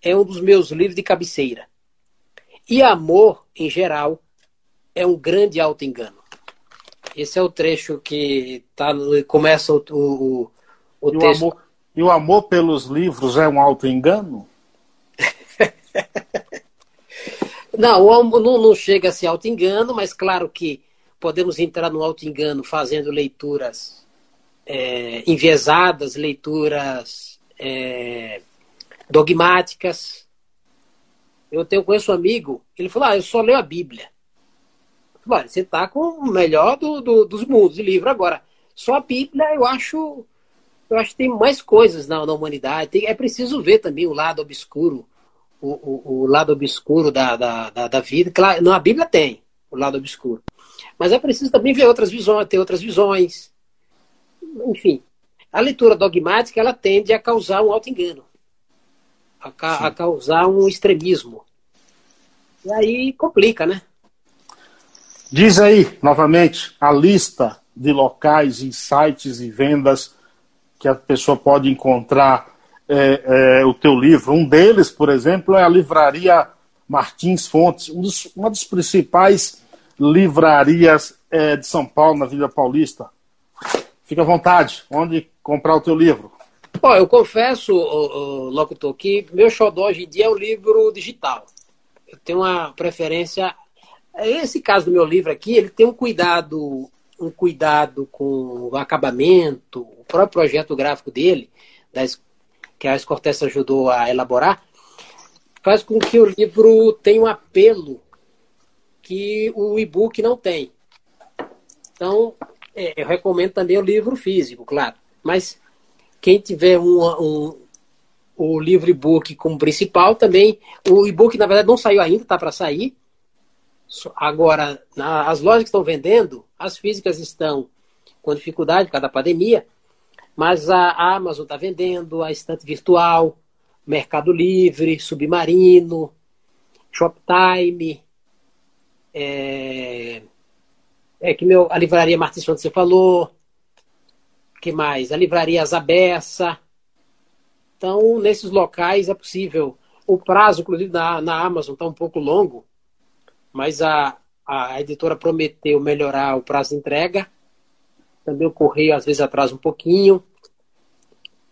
é um dos meus livros de cabeceira. E amor, em geral, é um grande auto-engano. Esse é o trecho que tá começa o, o, o e texto. O amor, e o amor pelos livros é um auto-engano? <laughs> não, o amor não, não chega a ser auto-engano, mas claro que podemos entrar no auto-engano fazendo leituras é, enviesadas, leituras é, dogmáticas. Eu tenho, conheço um amigo, ele falou: Ah, eu só leio a Bíblia. Olha, você está com o melhor do, do, dos mundos de livro. Agora, só a Bíblia, eu acho. Eu acho que tem mais coisas na, na humanidade. Tem, é preciso ver também o lado obscuro, o, o, o lado obscuro da, da, da, da, vida. Claro, na Bíblia tem o lado obscuro. Mas é preciso também ver outras visões, ter outras visões. Enfim, a leitura dogmática ela tende a causar um auto-engano, a, a causar um extremismo. E aí complica, né? Diz aí, novamente, a lista de locais e sites e vendas que a pessoa pode encontrar é, é, o teu livro. Um deles, por exemplo, é a livraria Martins Fontes, um dos, uma das principais livrarias é, de São Paulo, na Vila Paulista. Fica à vontade, onde comprar o teu livro. Bom, eu confesso, o, o, locutor, que meu xodó hoje em dia é o livro digital. Eu tenho uma preferência esse caso do meu livro aqui, ele tem um cuidado, um cuidado com o acabamento, o próprio projeto gráfico dele, das, que a Escortes ajudou a elaborar, faz com que o livro tenha um apelo que o e-book não tem. Então, é, eu recomendo também o livro físico, claro. Mas quem tiver um, um o livro e-book como principal também, o e-book na verdade não saiu ainda, está para sair, Agora, na, as lojas que estão vendendo, as físicas estão com dificuldade por causa da pandemia, mas a, a Amazon está vendendo, a estante virtual, Mercado Livre, Submarino, Shoptime, é, é que meu, a livraria Martins Fontes você falou, que mais? A livraria Azabessa. Então, nesses locais é possível. O prazo, inclusive, na, na Amazon está um pouco longo, mas a, a editora prometeu melhorar o prazo de entrega. Também o correio às vezes atrasa um pouquinho.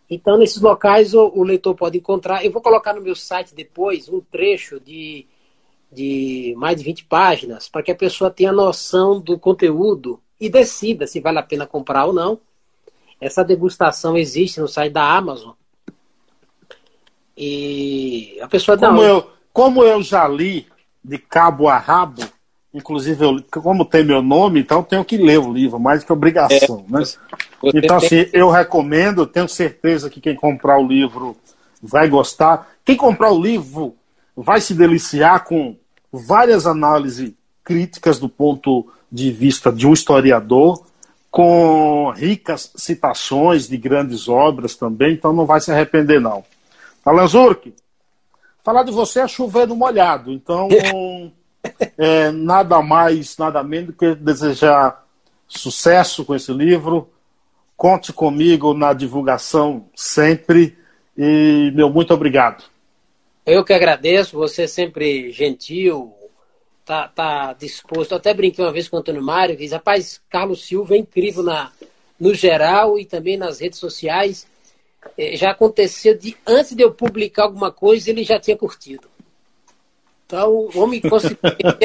Então, nesses locais, o, o, leitor pode encontrar. Eu vou colocar no meu site depois um trecho de, de mais de 20 páginas, para que a pessoa tenha noção do conteúdo e decida se vale a pena comprar ou não. Essa degustação existe no site da Amazon. E a pessoa como não. Eu, como eu já li de cabo a rabo. Inclusive, eu, como tem meu nome, então eu tenho que ler o livro, mais que obrigação. É, né? Então, assim, eu recomendo, tenho certeza que quem comprar o livro vai gostar. Quem comprar o livro vai se deliciar com várias análises críticas do ponto de vista de um historiador, com ricas citações de grandes obras também, então não vai se arrepender, não. Alan Zurk, Falar de você é chover no molhado. Então, <laughs> é, nada mais, nada menos do que desejar sucesso com esse livro. Conte comigo na divulgação sempre. E, meu, muito obrigado. Eu que agradeço, você é sempre gentil, tá, tá disposto. Eu até brinquei uma vez com o Antônio Mário, que diz, rapaz, Carlos Silva é incrível na, no geral e também nas redes sociais. É, já aconteceu de antes de eu publicar alguma coisa, ele já tinha curtido. Então, o homem <laughs> conseguiu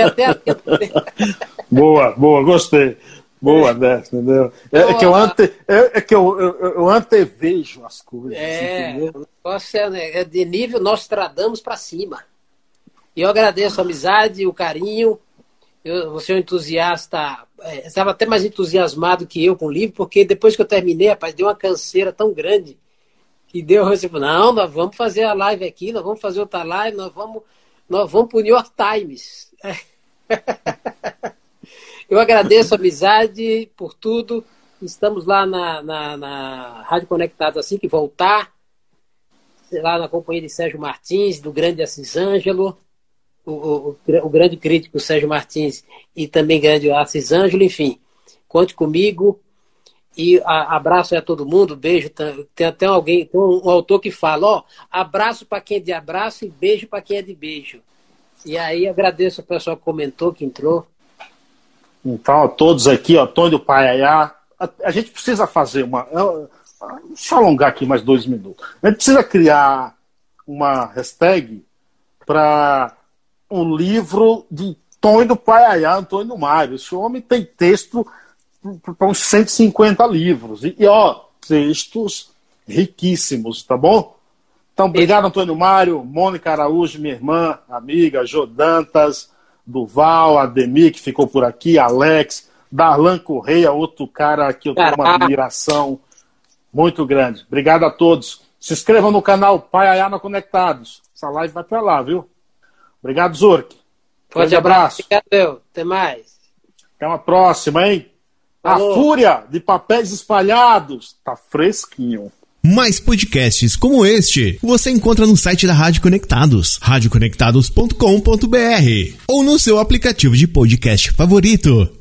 até a Boa, boa, gostei. Boa dessa, entendeu? É, é, que eu, ante, é, é que eu, eu, eu, antevejo as coisas. É, o negócio é, né, é de nível Nostradamus para cima. E eu agradeço a amizade, o carinho. Eu, você é um entusiasta, estava até mais entusiasmado que eu com o livro, porque depois que eu terminei, rapaz, deu uma canseira tão grande que deu tipo, não, nós vamos fazer a live aqui, nós vamos fazer outra live, nós vamos, nós vamos para o New York Times. <laughs> Eu agradeço a amizade por tudo. Estamos lá na, na, na Rádio Conectados assim que voltar. Lá na companhia de Sérgio Martins, do grande Assis Ângelo, o, o, o grande crítico Sérgio Martins e também grande Assis Ângelo, enfim. Conte comigo. E a, abraço a todo mundo, beijo. Tem até alguém, tem um, um autor que fala, ó, abraço para quem é de abraço e beijo para quem é de beijo. E aí agradeço o pessoal que comentou, que entrou. Então, a todos aqui, ó, Antônio Paiaiá, a, a gente precisa fazer uma. Deixa eu alongar aqui mais dois minutos. A gente precisa criar uma hashtag para um livro de Antônio Paiaiá, Antônio Mário. Esse homem tem texto para uns 150 livros. E, e, ó, textos riquíssimos, tá bom? Então, obrigado, Antônio Mário, Mônica Araújo, minha irmã, amiga, Jodantas, Duval, Ademir, que ficou por aqui, Alex, Darlan Correia, outro cara que eu tenho uma admiração muito grande. Obrigado a todos. Se inscrevam no canal Pai Ayana Conectados. Essa live vai para lá, viu? Obrigado, Zurk. Forte abraço. Obrigado, Até mais. Até uma próxima, hein? A fúria de papéis espalhados tá fresquinho. Mais podcasts como este você encontra no site da Rádio Conectados, radioconectados.com.br ou no seu aplicativo de podcast favorito.